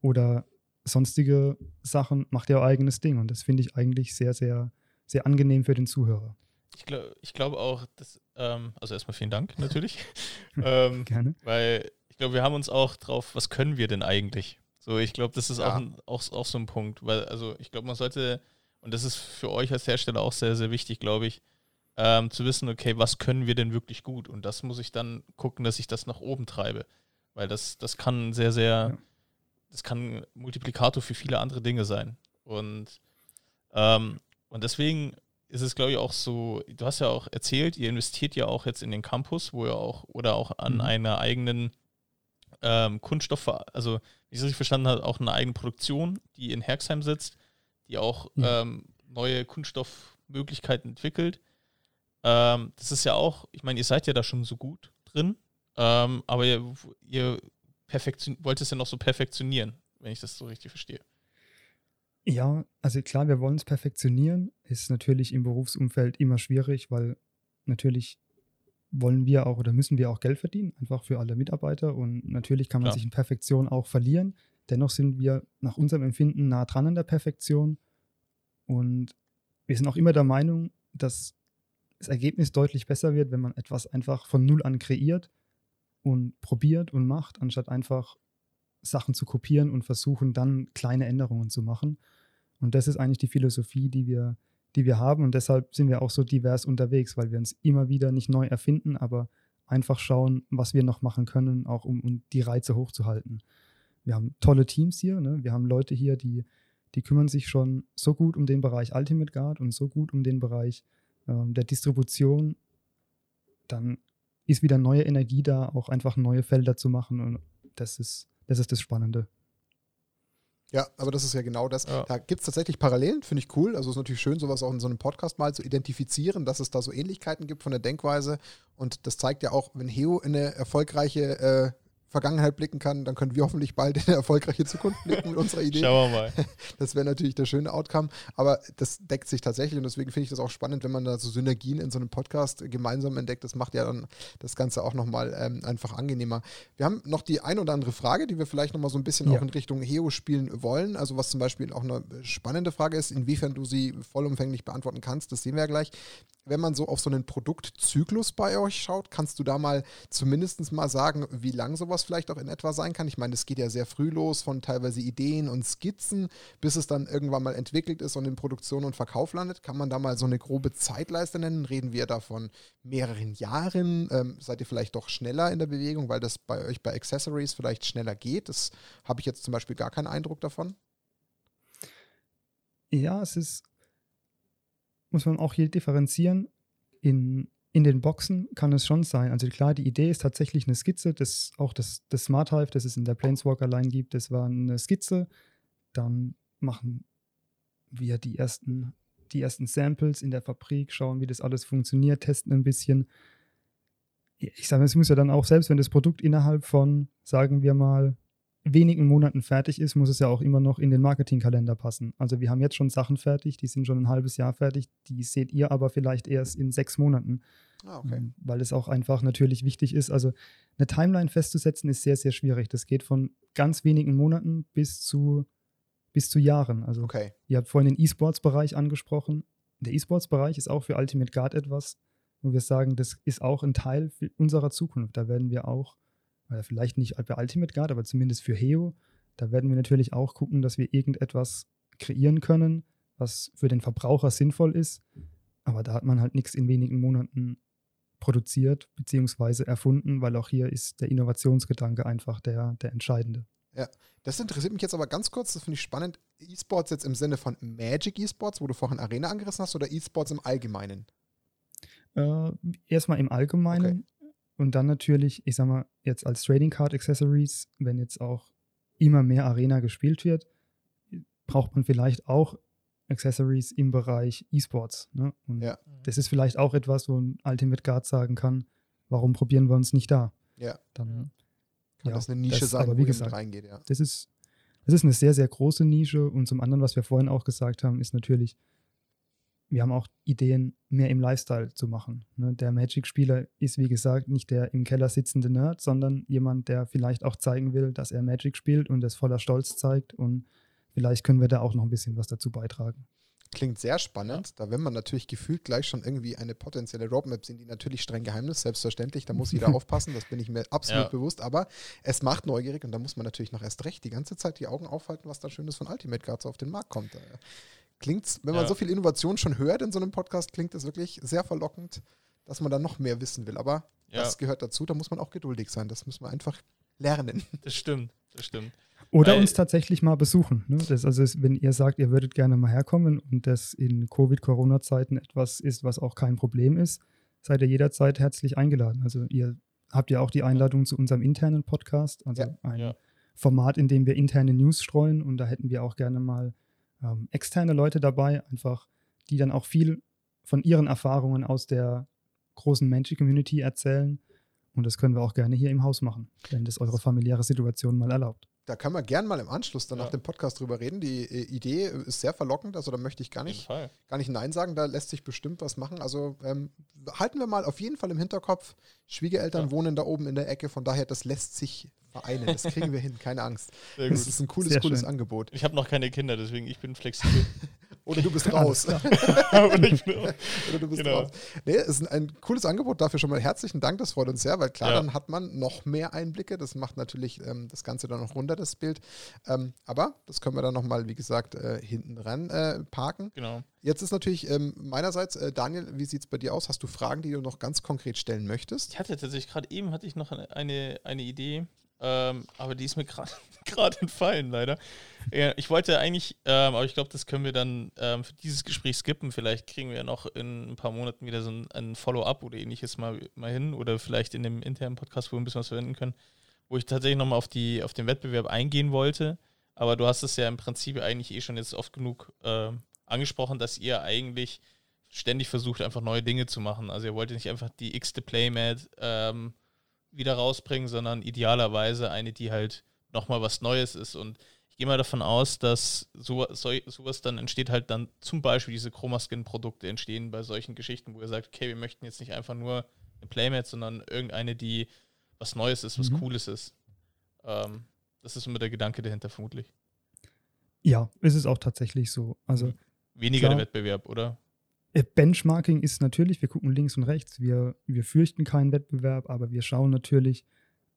oder sonstige Sachen, macht ihr euer eigenes Ding. Und das finde ich eigentlich sehr, sehr sehr angenehm für den Zuhörer. Ich, glaub, ich glaube auch, dass, ähm, also erstmal vielen Dank natürlich. ähm, Gerne. Weil ich glaube, wir haben uns auch drauf, was können wir denn eigentlich? So, ich glaube, das ist ja. auch, ein, auch, auch so ein Punkt, weil, also ich glaube, man sollte, und das ist für euch als Hersteller auch sehr, sehr wichtig, glaube ich, ähm, zu wissen, okay, was können wir denn wirklich gut? Und das muss ich dann gucken, dass ich das nach oben treibe. Weil das, das kann sehr, sehr, ja. Das kann Multiplikator für viele andere Dinge sein. Und ähm, und deswegen ist es, glaube ich, auch so, du hast ja auch erzählt, ihr investiert ja auch jetzt in den Campus, wo ihr auch, oder auch an mhm. einer eigenen ähm, Kunststoff, also wie ich es richtig verstanden habe, auch eine eigene Produktion, die in Herxheim sitzt, die auch ja. ähm, neue Kunststoffmöglichkeiten entwickelt. Ähm, das ist ja auch, ich meine, ihr seid ja da schon so gut drin, ähm, aber ihr, ihr wollt es ja noch so perfektionieren, wenn ich das so richtig verstehe. Ja, also klar, wir wollen es perfektionieren. Ist natürlich im Berufsumfeld immer schwierig, weil natürlich wollen wir auch oder müssen wir auch Geld verdienen, einfach für alle Mitarbeiter. Und natürlich kann man ja. sich in Perfektion auch verlieren. Dennoch sind wir nach unserem Empfinden nah dran an der Perfektion. Und wir sind auch immer der Meinung, dass das Ergebnis deutlich besser wird, wenn man etwas einfach von Null an kreiert und probiert und macht, anstatt einfach Sachen zu kopieren und versuchen dann kleine Änderungen zu machen. Und das ist eigentlich die Philosophie, die wir, die wir haben. Und deshalb sind wir auch so divers unterwegs, weil wir uns immer wieder nicht neu erfinden, aber einfach schauen, was wir noch machen können, auch um, um die Reize hochzuhalten. Wir haben tolle Teams hier. Ne? Wir haben Leute hier, die, die kümmern sich schon so gut um den Bereich Ultimate Guard und so gut um den Bereich ähm, der Distribution. Dann ist wieder neue Energie da, auch einfach neue Felder zu machen. Und das ist, das ist das Spannende. Ja, aber das ist ja genau das. Ja. Da gibt es tatsächlich Parallelen, finde ich cool. Also es ist natürlich schön, sowas auch in so einem Podcast mal zu identifizieren, dass es da so Ähnlichkeiten gibt von der Denkweise. Und das zeigt ja auch, wenn Heo eine erfolgreiche äh, Vergangenheit blicken kann, dann können wir hoffentlich bald in eine erfolgreiche Zukunft blicken mit unserer Idee. Schauen wir mal. Das wäre natürlich der schöne Outcome, aber das deckt sich tatsächlich und deswegen finde ich das auch spannend, wenn man da so Synergien in so einem Podcast gemeinsam entdeckt. Das macht ja dann das Ganze auch nochmal ähm, einfach angenehmer. Wir haben noch die ein oder andere Frage, die wir vielleicht nochmal so ein bisschen ja. auch in Richtung Heo spielen wollen. Also was zum Beispiel auch eine spannende Frage ist, inwiefern du sie vollumfänglich beantworten kannst, das sehen wir ja gleich wenn man so auf so einen Produktzyklus bei euch schaut, kannst du da mal zumindest mal sagen, wie lang sowas vielleicht auch in etwa sein kann? Ich meine, es geht ja sehr früh los von teilweise Ideen und Skizzen, bis es dann irgendwann mal entwickelt ist und in Produktion und Verkauf landet. Kann man da mal so eine grobe Zeitleiste nennen? Reden wir da von mehreren Jahren? Ähm, seid ihr vielleicht doch schneller in der Bewegung, weil das bei euch bei Accessories vielleicht schneller geht? Das habe ich jetzt zum Beispiel gar keinen Eindruck davon. Ja, es ist muss man auch hier differenzieren. In, in den Boxen kann es schon sein. Also klar, die Idee ist tatsächlich eine Skizze, das, auch das, das Smart Hive, das es in der Planeswalker-Line gibt, das war eine Skizze. Dann machen wir die ersten, die ersten Samples in der Fabrik, schauen, wie das alles funktioniert, testen ein bisschen. Ich sage, es muss ja dann auch, selbst wenn das Produkt innerhalb von, sagen wir mal, wenigen Monaten fertig ist, muss es ja auch immer noch in den Marketingkalender passen. Also wir haben jetzt schon Sachen fertig, die sind schon ein halbes Jahr fertig, die seht ihr aber vielleicht erst in sechs Monaten. Ah, okay. Ähm, weil es auch einfach natürlich wichtig ist. Also eine Timeline festzusetzen ist sehr, sehr schwierig. Das geht von ganz wenigen Monaten bis zu bis zu Jahren. Also Okay. ihr habt vorhin den E-Sports-Bereich angesprochen. Der E-Sports-Bereich ist auch für Ultimate Guard etwas, wo wir sagen, das ist auch ein Teil unserer Zukunft. Da werden wir auch, vielleicht nicht bei Ultimate Guard, aber zumindest für Heo, da werden wir natürlich auch gucken, dass wir irgendetwas kreieren können, was für den Verbraucher sinnvoll ist. Aber da hat man halt nichts in wenigen Monaten produziert bzw. erfunden, weil auch hier ist der Innovationsgedanke einfach der, der entscheidende. Das interessiert mich jetzt aber ganz kurz, das finde ich spannend. E-Sports jetzt im Sinne von Magic E-Sports, wo du vorhin Arena angerissen hast, oder E-Sports im Allgemeinen? Äh, erstmal im Allgemeinen und dann natürlich, ich sag mal, jetzt als Trading Card Accessories, wenn jetzt auch immer mehr Arena gespielt wird, braucht man vielleicht auch Accessories im Bereich E-Sports. Ne? Und Ja. das ist vielleicht auch etwas, wo ein Ultimate Guard sagen kann, warum probieren wir uns nicht da? Ja. Dann, Kann Ja, das eine Nische das- sein, aber wo wie gesagt, reingeht, ja. das ist, das ist eine sehr, sehr große Nische. Und zum anderen, was wir vorhin auch gesagt haben, ist natürlich, wir haben auch Ideen, mehr im Lifestyle zu machen. Ne? Der Magic-Spieler ist, wie gesagt, nicht der im Keller sitzende Nerd, sondern jemand, der vielleicht auch zeigen will, dass er Magic spielt und es voller Stolz zeigt. Und vielleicht können wir da auch noch ein bisschen was dazu beitragen. Klingt sehr spannend. Da will man natürlich gefühlt gleich schon irgendwie eine potenzielle Roadmap sehen, die natürlich streng Geheimnis, selbstverständlich. Da muss jeder aufpassen, das bin ich mir absolut Ja. bewusst. Aber es macht neugierig und da muss man natürlich noch erst recht die ganze Zeit die Augen aufhalten, was da Schönes von Ultimate Guards auf den Markt kommt. Klingt's, wenn man Ja. so viel Innovation schon hört in so einem Podcast, klingt es wirklich sehr verlockend, dass man da noch mehr wissen will. Aber Ja, das gehört dazu, da muss man auch geduldig sein. Das muss man einfach lernen. das stimmt, das stimmt. Oder Weil- uns tatsächlich mal besuchen. Ne? Das, also es- wenn ihr sagt, ihr würdet gerne mal herkommen und das in Covid-Corona-Zeiten etwas ist, was auch kein Problem ist, seid ihr jederzeit herzlich eingeladen. Also ihr habt ja auch die Einladung zu unserem internen Podcast, also Ja. ein Ja. Format, in dem wir interne News streuen und da hätten wir auch gerne mal ähm, externe Leute dabei, einfach die dann auch viel von ihren Erfahrungen aus der großen Magic-Community erzählen. Und das können wir auch gerne hier im Haus machen, wenn das eure familiäre Situation mal erlaubt. Da können wir gern mal im Anschluss dann Ja. nach dem Podcast drüber reden. Die äh, Idee ist sehr verlockend, also da möchte ich gar nicht gar nicht Nein sagen, da lässt sich bestimmt was machen. Also ähm, halten wir mal auf jeden Fall im Hinterkopf. Schwiegereltern Ja. wohnen da oben in der Ecke, von daher, das lässt sich vereinen. Das kriegen wir hin, keine Angst. Sehr Das ist ein cooles, Sehr cooles schön. Angebot. Ich habe noch keine Kinder, deswegen ich bin flexibel. Oder du bist raus. Oder du bist Genau. raus. Nee, es ist ein, ein cooles Angebot. Dafür schon mal herzlichen Dank. Das freut uns sehr, weil klar, Ja. dann hat man noch mehr Einblicke. Das macht natürlich ähm, das Ganze dann noch runter, das Bild. Ähm, aber das können wir dann nochmal, wie gesagt, äh, hinten ran äh, parken. genau. Jetzt ist natürlich ähm, meinerseits, äh, Daniel, wie sieht es bei dir aus? Hast du Fragen, die du noch ganz konkret stellen möchtest? Ich hatte tatsächlich gerade eben hatte ich noch eine, eine, eine Idee, ähm, aber die ist mir gerade entfallen, leider. Ich wollte eigentlich, ähm, aber ich glaube, das können wir dann ähm, für dieses Gespräch skippen. Vielleicht kriegen wir ja noch in ein paar Monaten wieder so ein, ein Follow-up oder ähnliches mal, mal hin oder vielleicht in dem internen Podcast, wo wir ein bisschen was verwenden können, wo ich tatsächlich nochmal auf, die, auf den Wettbewerb eingehen wollte. Aber du hast es ja im Prinzip eigentlich eh schon jetzt oft genug ähm, angesprochen, dass ihr eigentlich ständig versucht, einfach neue Dinge zu machen. Also ihr wollt nicht einfach die x-te Playmat ähm, wieder rausbringen, sondern idealerweise eine, die halt nochmal was Neues ist. Und ich gehe mal davon aus, dass so, so, sowas dann entsteht halt dann zum Beispiel diese Chroma-Skin-Produkte entstehen bei solchen Geschichten, wo ihr sagt, okay, wir möchten jetzt nicht einfach nur eine Playmat, sondern irgendeine, die was Neues ist, was Mhm. Cooles ist. Ähm, das ist immer der Gedanke dahinter vermutlich. Ja, ist es auch tatsächlich so. Also Weniger Klar. der Wettbewerb, oder? Äh, Benchmarking ist natürlich, wir gucken links und rechts, wir, wir fürchten keinen Wettbewerb, aber wir schauen natürlich,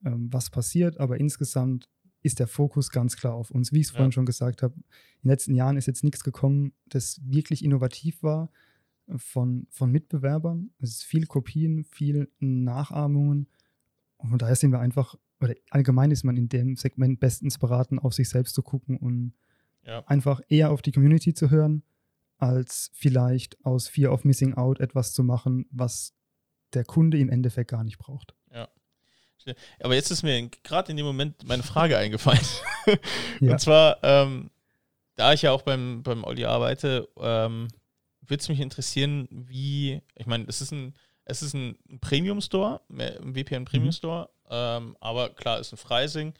ähm, was passiert. Aber insgesamt ist der Fokus ganz klar auf uns. Wie ich es Ja. vorhin schon gesagt habe, in den letzten Jahren ist jetzt nichts gekommen, das wirklich innovativ war äh, von, von Mitbewerbern. Es ist viel Kopien, viel Nachahmungen. Und von daher sind wir einfach, oder allgemein ist man in dem Segment bestens beraten, auf sich selbst zu gucken und Ja. einfach eher auf die Community zu hören, als vielleicht aus Fear of Missing Out etwas zu machen, was der Kunde im Endeffekt gar nicht braucht. Aber jetzt ist mir gerade in dem Moment meine Frage eingefallen. Ja. Und zwar, ähm, da ich ja auch beim, beim Olli arbeite, ähm, würde es mich interessieren, wie, ich meine, es ist ein, es ist ein Premium Store, ein VPN Premium Mhm. Store, ähm, aber klar, ist ein Freising.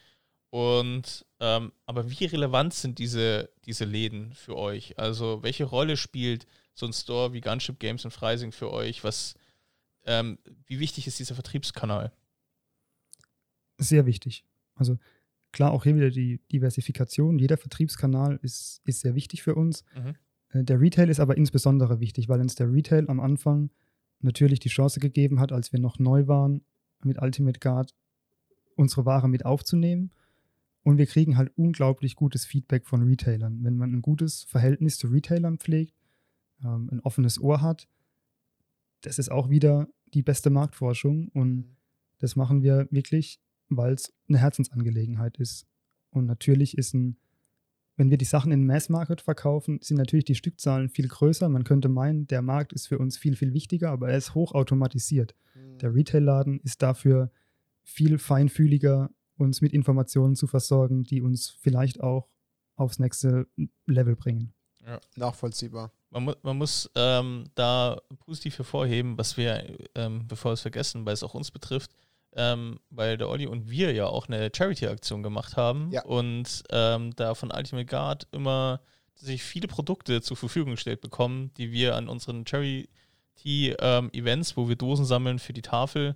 Und ähm, aber wie relevant sind diese, diese Läden für euch? Also welche Rolle spielt so ein Store wie Gunship Games und Freising für euch? Was, ähm, wie wichtig ist dieser Vertriebskanal? Sehr wichtig. Also klar, auch hier wieder die Diversifikation. Jeder Vertriebskanal ist, ist sehr wichtig für uns. Mhm. Äh, der Retail ist aber insbesondere wichtig, weil uns der Retail am Anfang natürlich die Chance gegeben hat, als wir noch neu waren, mit Ultimate Guard unsere Ware mit aufzunehmen. Und wir kriegen halt unglaublich gutes Feedback von Retailern. Wenn man ein gutes Verhältnis zu Retailern pflegt, ähm, ein offenes Ohr hat, das ist auch wieder die beste Marktforschung. Und das machen wir wirklich, weil es eine Herzensangelegenheit ist. Und natürlich ist ein wenn wir die Sachen in Mass Market verkaufen, sind natürlich die Stückzahlen viel größer. Man könnte meinen, der Markt ist für uns viel, viel wichtiger, aber er ist hochautomatisiert. Mhm. Der Retail-Laden ist dafür viel feinfühliger, uns mit Informationen zu versorgen, die uns vielleicht auch aufs nächste Level bringen. Ja. Nachvollziehbar. Man, mu man muss ähm, da positiv hervorheben, was wir, ähm, bevor wir es vergessen, weil es auch uns betrifft, ähm, weil der Olli und wir ja auch eine Charity-Aktion gemacht haben ja. und ähm, da von Ultimate Guard immer sich viele Produkte zur Verfügung gestellt bekommen, die wir an unseren Charity-Events, ähm, wo wir Dosen sammeln für die Tafel,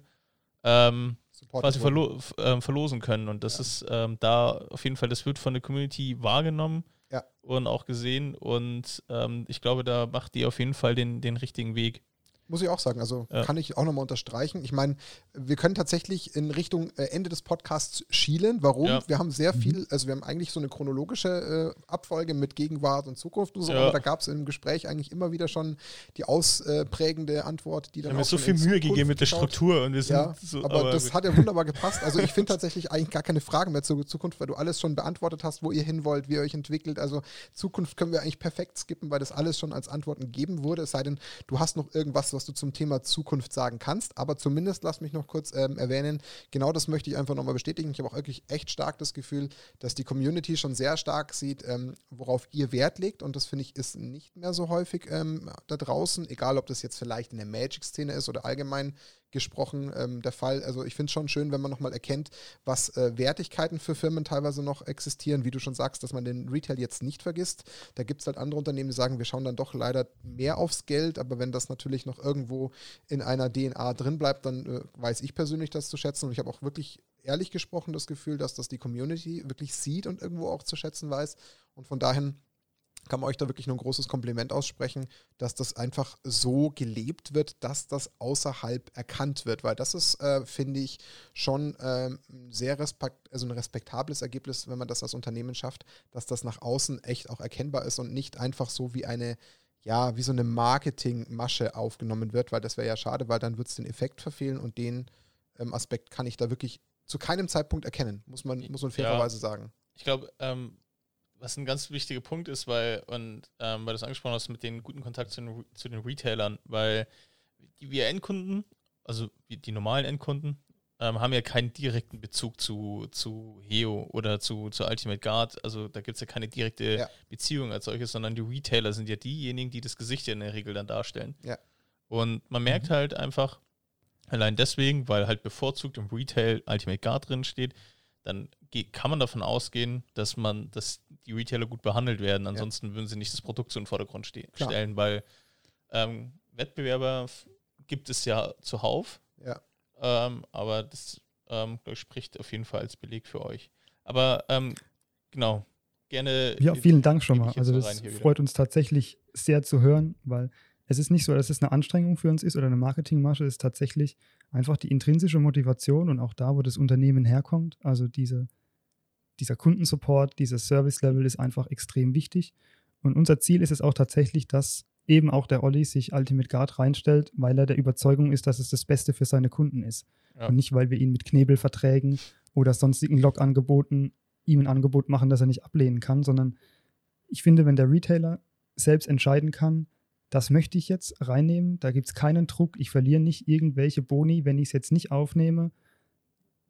ähm, quasi verlo äh, verlosen können. Und das ja. ist ähm, da auf jeden Fall, das wird von der Community wahrgenommen ja. und auch gesehen. Und ähm, ich glaube, da macht die auf jeden Fall den, den richtigen Weg. Muss ich auch sagen. Also ja. kann ich auch nochmal unterstreichen. Ich meine, wir können tatsächlich in Richtung äh, Ende des Podcasts schielen. Warum? Ja. Wir haben sehr mhm. viel, also wir haben eigentlich so eine chronologische äh, Abfolge mit Gegenwart und Zukunft und so, ja. aber da gab es im Gespräch eigentlich immer wieder schon die ausprägende Antwort, die dann. Wir haben mir so viel Mühe gegeben mit der Struktur und wir sind ja, so, aber, aber, das gut. hat ja wunderbar gepasst. Also ich finde tatsächlich eigentlich gar keine Fragen mehr zur Zukunft, weil du alles schon beantwortet hast, wo ihr hin wollt, wie ihr euch entwickelt. Also Zukunft können wir eigentlich perfekt skippen, weil das alles schon als Antworten gegeben wurde. Es sei denn, du hast noch irgendwas, was du zum Thema Zukunft sagen kannst. Aber zumindest lass mich noch kurz ähm, erwähnen, genau das möchte ich einfach nochmal bestätigen. Ich habe auch wirklich echt stark das Gefühl, dass die Community schon sehr stark sieht, ähm, worauf ihr Wert legt. Und das finde ich ist nicht mehr so häufig ähm, da draußen, egal ob das jetzt vielleicht in der Magic-Szene ist oder allgemein gesprochen ähm, der Fall. Also ich finde es schon schön, wenn man nochmal erkennt, was äh, Wertigkeiten für Firmen teilweise noch existieren. Wie du schon sagst, dass man den Retail jetzt nicht vergisst. Da gibt es halt andere Unternehmen, die sagen, wir schauen dann doch leider mehr aufs Geld, aber wenn das natürlich noch irgendwo in einer DNA drin bleibt, dann äh, weiß ich persönlich das zu schätzen. Und ich habe auch wirklich ehrlich gesprochen das Gefühl, dass das die Community wirklich sieht und irgendwo auch zu schätzen weiß. Und von daher kann man euch da wirklich nur ein großes Kompliment aussprechen, dass das einfach so gelebt wird, dass das außerhalb erkannt wird, weil das ist, äh, finde ich, schon äh, sehr respekt, also ein respektables Ergebnis, wenn man das als Unternehmen schafft, dass das nach außen echt auch erkennbar ist und nicht einfach so wie eine ja, wie so eine Marketingmasche aufgenommen wird, weil das wäre ja schade, weil dann wird es den Effekt verfehlen und den ähm, Aspekt kann ich da wirklich zu keinem Zeitpunkt erkennen, muss man, muss man fairerweise ja, sagen. Ich glaube, ähm, was ein ganz wichtiger Punkt ist, weil, und ähm, weil du es angesprochen hast mit den guten Kontakt zu den, zu den Retailern, weil die, wir Endkunden, also die normalen Endkunden, ähm, haben ja keinen direkten Bezug zu, zu Heo oder zu, zu Ultimate Guard. Also da gibt es ja keine direkte ja. Beziehung als solches, sondern die Retailer sind ja diejenigen, die das Gesicht ja in der Regel dann darstellen. Ja. Und man merkt mhm. halt einfach, allein deswegen, weil halt bevorzugt im Retail Ultimate Guard drin steht, dann kann man davon ausgehen, dass man, dass die Retailer gut behandelt werden. Ansonsten ja. würden sie nicht das Produkt so in den Vordergrund ste Klar. stellen, weil ähm, Wettbewerber gibt es ja zuhauf. Ja. Ähm, aber das ähm, spricht auf jeden Fall als Beleg für euch. Aber ähm, genau, gerne. Ja, vielen Dank schon mal. Also das freut uns tatsächlich sehr zu hören, weil es ist nicht so, dass es eine Anstrengung für uns ist oder eine Marketingmasche, es ist tatsächlich einfach die intrinsische Motivation und auch da, wo das Unternehmen herkommt. Also diese, dieser Kundensupport, dieses Service-Level ist einfach extrem wichtig. Und unser Ziel ist es auch tatsächlich, dass eben auch der Olli sich Ultimate Guard reinstellt, weil er der Überzeugung ist, dass es das Beste für seine Kunden ist. Ja. Und nicht, weil wir ihn mit Knebelverträgen oder sonstigen Log-Angeboten ihm ein Angebot machen, das er nicht ablehnen kann, sondern ich finde, wenn der Retailer selbst entscheiden kann, das möchte ich jetzt reinnehmen, da gibt es keinen Druck, ich verliere nicht irgendwelche Boni, wenn ich es jetzt nicht aufnehme,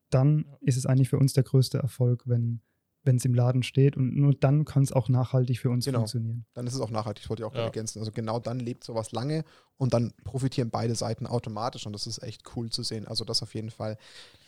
dann ist es eigentlich für uns der größte Erfolg, wenn, wenn es im Laden steht und nur dann kann es auch nachhaltig für uns genau. funktionieren. Dann ist es auch nachhaltig, wollte ich auch ja. ergänzen. Also genau dann lebt sowas lange und dann profitieren beide Seiten automatisch und das ist echt cool zu sehen. Also das auf jeden Fall.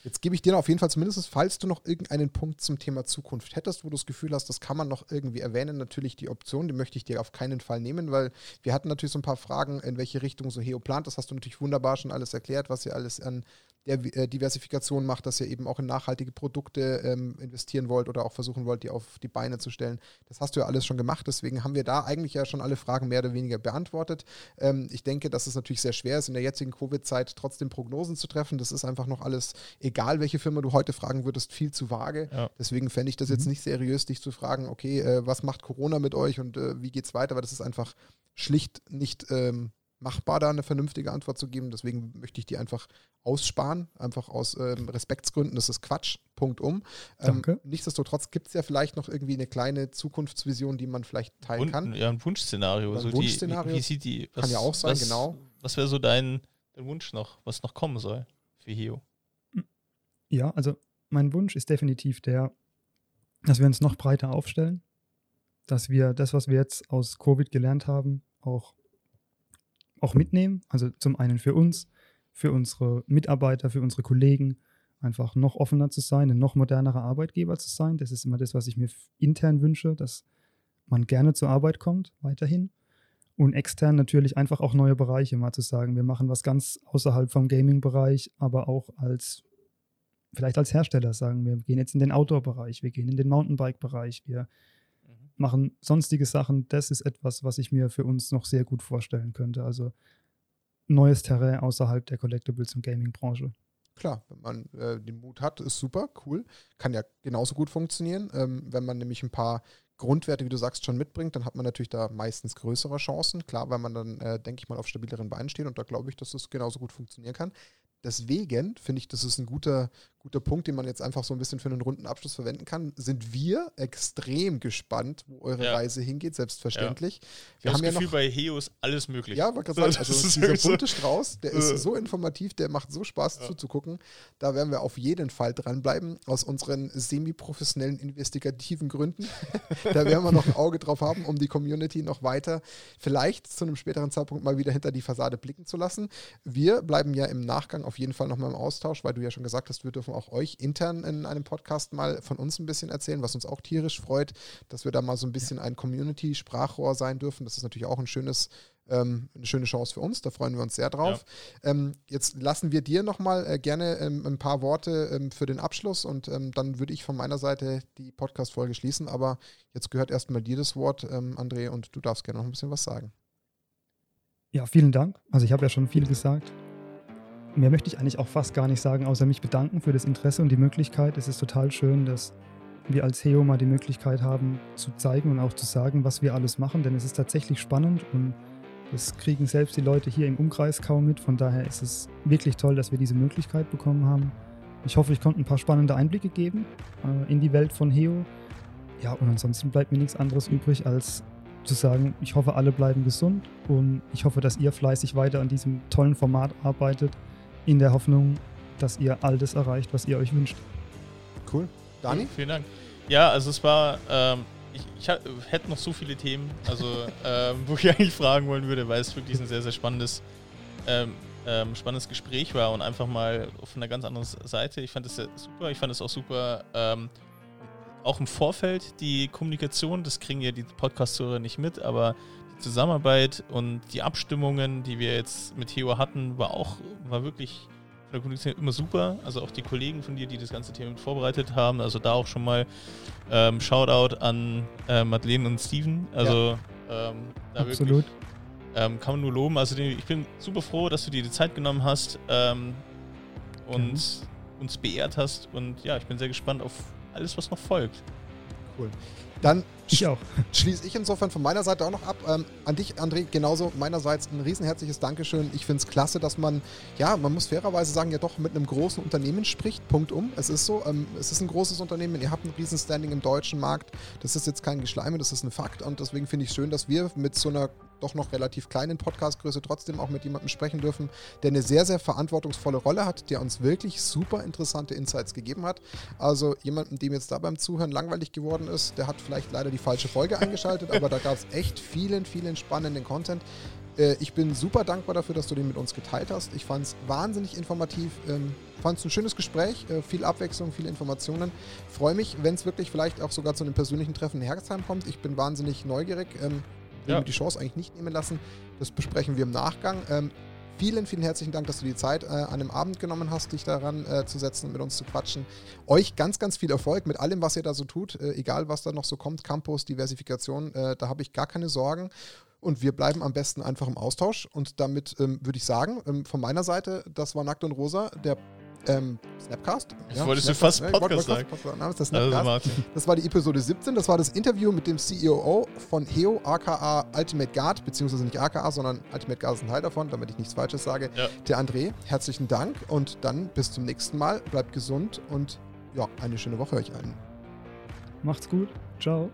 Jetzt gebe ich dir auf jeden Fall zumindest, falls du noch irgendeinen Punkt zum Thema Zukunft hättest, wo du das Gefühl hast, das kann man noch irgendwie erwähnen, natürlich die Option, die möchte ich dir auf keinen Fall nehmen, weil wir hatten natürlich so ein paar Fragen, in welche Richtung so Heo plant. Das hast du natürlich wunderbar schon alles erklärt, was ihr alles an der äh, Diversifikation macht, dass ihr eben auch in nachhaltige Produkte ähm, investieren wollt oder auch versuchen wollt, die auf die Beine zu stellen. Das hast du ja alles schon gemacht, deswegen haben wir da eigentlich ja schon alle Fragen mehr oder weniger beantwortet. Ähm, ich denke, dass es natürlich sehr schwer ist, in der jetzigen Covid-Zeit trotzdem Prognosen zu treffen. Das ist einfach noch alles, egal welche Firma du heute fragen würdest, viel zu vage. Ja. Deswegen fände ich das jetzt mhm. nicht seriös, dich zu fragen, okay, äh, was macht Corona mit euch und äh, wie es weiter, weil das ist einfach schlicht nicht ähm, machbar, da eine vernünftige Antwort zu geben. Deswegen möchte ich die einfach aussparen, einfach aus ähm, Respektsgründen. Das ist Quatsch, Punkt um. Ähm, nichtsdestotrotz gibt es ja vielleicht noch irgendwie eine kleine Zukunftsvision, die man vielleicht teilen kann. Ja, ein Wunschszenario. Ein Wunschszenario. Die, wie, wie, sieht die? Was, kann ja auch sein, was, genau. Was wäre so dein, dein Wunsch noch, was noch kommen soll für Hio? Ja, also mein Wunsch ist definitiv der, dass wir uns noch breiter aufstellen, dass wir das, was wir jetzt aus Covid gelernt haben, auch auch mitnehmen. Also zum einen für uns, für unsere Mitarbeiter, für unsere Kollegen, einfach noch offener zu sein, ein noch modernerer Arbeitgeber zu sein. Das ist immer das, was ich mir intern wünsche, dass man gerne zur Arbeit kommt, weiterhin. Und extern natürlich einfach auch neue Bereiche mal zu sagen, wir machen was ganz außerhalb vom Gaming-Bereich, aber auch als, vielleicht als Hersteller sagen, wir gehen jetzt in den Outdoor-Bereich, wir gehen in den Mountainbike-Bereich, wir machen sonstige Sachen. Das ist etwas, was ich mir für uns noch sehr gut vorstellen könnte. Also neues Terrain außerhalb der Collectibles- und Gaming-Branche. Klar, wenn man äh, den Mut hat, ist super, cool. Kann ja genauso gut funktionieren. Ähm, wenn man nämlich ein paar Grundwerte, wie du sagst, schon mitbringt, dann hat man natürlich da meistens größere Chancen. Klar, weil man dann, äh, denke ich mal, auf stabileren Beinen steht und da glaube ich, dass das genauso gut funktionieren kann. Deswegen finde ich, das ist ein guter, guter Punkt, den man jetzt einfach so ein bisschen für einen runden Abschluss verwenden kann. Sind wir extrem gespannt, wo eure ja. Reise hingeht, selbstverständlich. Ja. Wir haben das ja Gefühl, noch, bei Heos alles möglich. Ja, wollte gerade sagen, also dieser bunte Strauß, der ist so informativ, der macht so Spaß ja. zuzugucken. Da werden wir auf jeden Fall dranbleiben, aus unseren semi-professionellen, investigativen Gründen. da werden wir noch ein Auge drauf haben, um die Community noch weiter, vielleicht zu einem späteren Zeitpunkt mal wieder hinter die Fassade blicken zu lassen. Wir bleiben ja im Nachgang auf auf jeden Fall nochmal im Austausch, weil du ja schon gesagt hast, wir dürfen auch euch intern in einem Podcast mal von uns ein bisschen erzählen, was uns auch tierisch freut, dass wir da mal so ein bisschen ein Community-Sprachrohr sein dürfen. Das ist natürlich auch ein schönes ähm, eine schöne Chance für uns, da freuen wir uns sehr drauf. Ja. Ähm, jetzt lassen wir dir nochmal äh, gerne ähm, ein paar Worte ähm, für den Abschluss und ähm, dann würde ich von meiner Seite die Podcast-Folge schließen, aber jetzt gehört erstmal dir das Wort, ähm, André, und du darfst gerne noch ein bisschen was sagen. Ja, vielen Dank. Also ich habe ja schon viel gesagt. Mehr möchte ich eigentlich auch fast gar nicht sagen, außer mich bedanken für das Interesse und die Möglichkeit. Es ist total schön, dass wir als HEO mal die Möglichkeit haben zu zeigen und auch zu sagen, was wir alles machen, denn es ist tatsächlich spannend und das kriegen selbst die Leute hier im Umkreis kaum mit. Von daher ist es wirklich toll, dass wir diese Möglichkeit bekommen haben. Ich hoffe, ich konnte ein paar spannende Einblicke geben äh, in die Welt von HEO. Ja, und ansonsten bleibt mir nichts anderes übrig, als zu sagen, ich hoffe, alle bleiben gesund und ich hoffe, dass ihr fleißig weiter an diesem tollen Format arbeitet in der Hoffnung, dass ihr all das erreicht, was ihr euch wünscht. Cool. Dani? Vielen Dank. Ja, also es war, ähm, ich, ich hätte noch so viele Themen, also ähm, wo ich eigentlich fragen wollen würde, weil es wirklich ein sehr, sehr spannendes, ähm, ähm, spannendes Gespräch war und einfach mal von einer ganz anderen Seite. Ich fand es super, ich fand es auch super, ähm, auch im Vorfeld die Kommunikation, das kriegen ja die Podcast-Hörer nicht mit, aber Zusammenarbeit und die Abstimmungen, die wir jetzt mit Theo hatten, war auch, war wirklich von der Kommunikation immer super. Also auch die Kollegen von dir, die das ganze Thema mit vorbereitet haben. Also da auch schon mal ähm, Shoutout an äh, Madeleine und Steven. Also ja. ähm, da Absolut. wirklich ähm, kann man nur loben. Also ich bin super froh, dass du dir die Zeit genommen hast ähm, und mhm. uns beehrt hast. Und ja, ich bin sehr gespannt auf alles, was noch folgt. Cool. Dann ich auch. Schließe ich insofern von meiner Seite auch noch ab. Ähm, an dich, André, genauso meinerseits ein riesenherzliches Dankeschön. Ich finde es klasse, dass man, ja, man muss fairerweise sagen, ja doch mit einem großen Unternehmen spricht. Punkt um. Es ist so, ähm, es ist ein großes Unternehmen. Ihr habt ein Riesenstanding im deutschen Markt. Das ist jetzt kein Geschleime, das ist ein Fakt. Und deswegen finde ich schön, dass wir mit so einer doch noch relativ kleinen Podcastgröße trotzdem auch mit jemandem sprechen dürfen, der eine sehr, sehr verantwortungsvolle Rolle hat, der uns wirklich super interessante Insights gegeben hat. Also jemandem, dem jetzt da beim Zuhören langweilig geworden ist, der hat vielleicht leider die falsche Folge eingeschaltet, aber da gab es echt vielen, vielen spannenden Content. Äh, ich bin super dankbar dafür, dass du den mit uns geteilt hast. Ich fand es wahnsinnig informativ, ähm, fand es ein schönes Gespräch, äh, viel Abwechslung, viele Informationen. Freue mich, wenn es wirklich vielleicht auch sogar zu einem persönlichen Treffen in Herxheim kommt. Ich bin wahnsinnig neugierig. Ähm, will ja. mir die Chance eigentlich nicht nehmen lassen. Das besprechen wir im Nachgang. Ähm, Vielen, vielen herzlichen Dank, dass du die Zeit äh, an dem Abend genommen hast, dich daran äh, zu setzen und mit uns zu quatschen. Euch ganz, ganz viel Erfolg mit allem, was ihr da so tut, äh, egal was da noch so kommt, Campus, Diversifikation, äh, da habe ich gar keine Sorgen. Und wir bleiben am besten einfach im Austausch. Und damit ähm, würde ich sagen, ähm, von meiner Seite, das war Nackt und Rosa, der ähm, Snapcast. Ich ja, wolltest Snapcast, du fast Podcast sagen. Podcast, das, also, das war die Episode 17. Das war das Interview mit dem CEO von HEO, aka Ultimate Guard, beziehungsweise nicht aka, sondern Ultimate Guard ist ein Teil davon, damit ich nichts Falsches sage. Ja. Der André, herzlichen Dank und dann bis zum nächsten Mal. Bleibt gesund und ja, eine schöne Woche euch allen. Macht's gut. Ciao.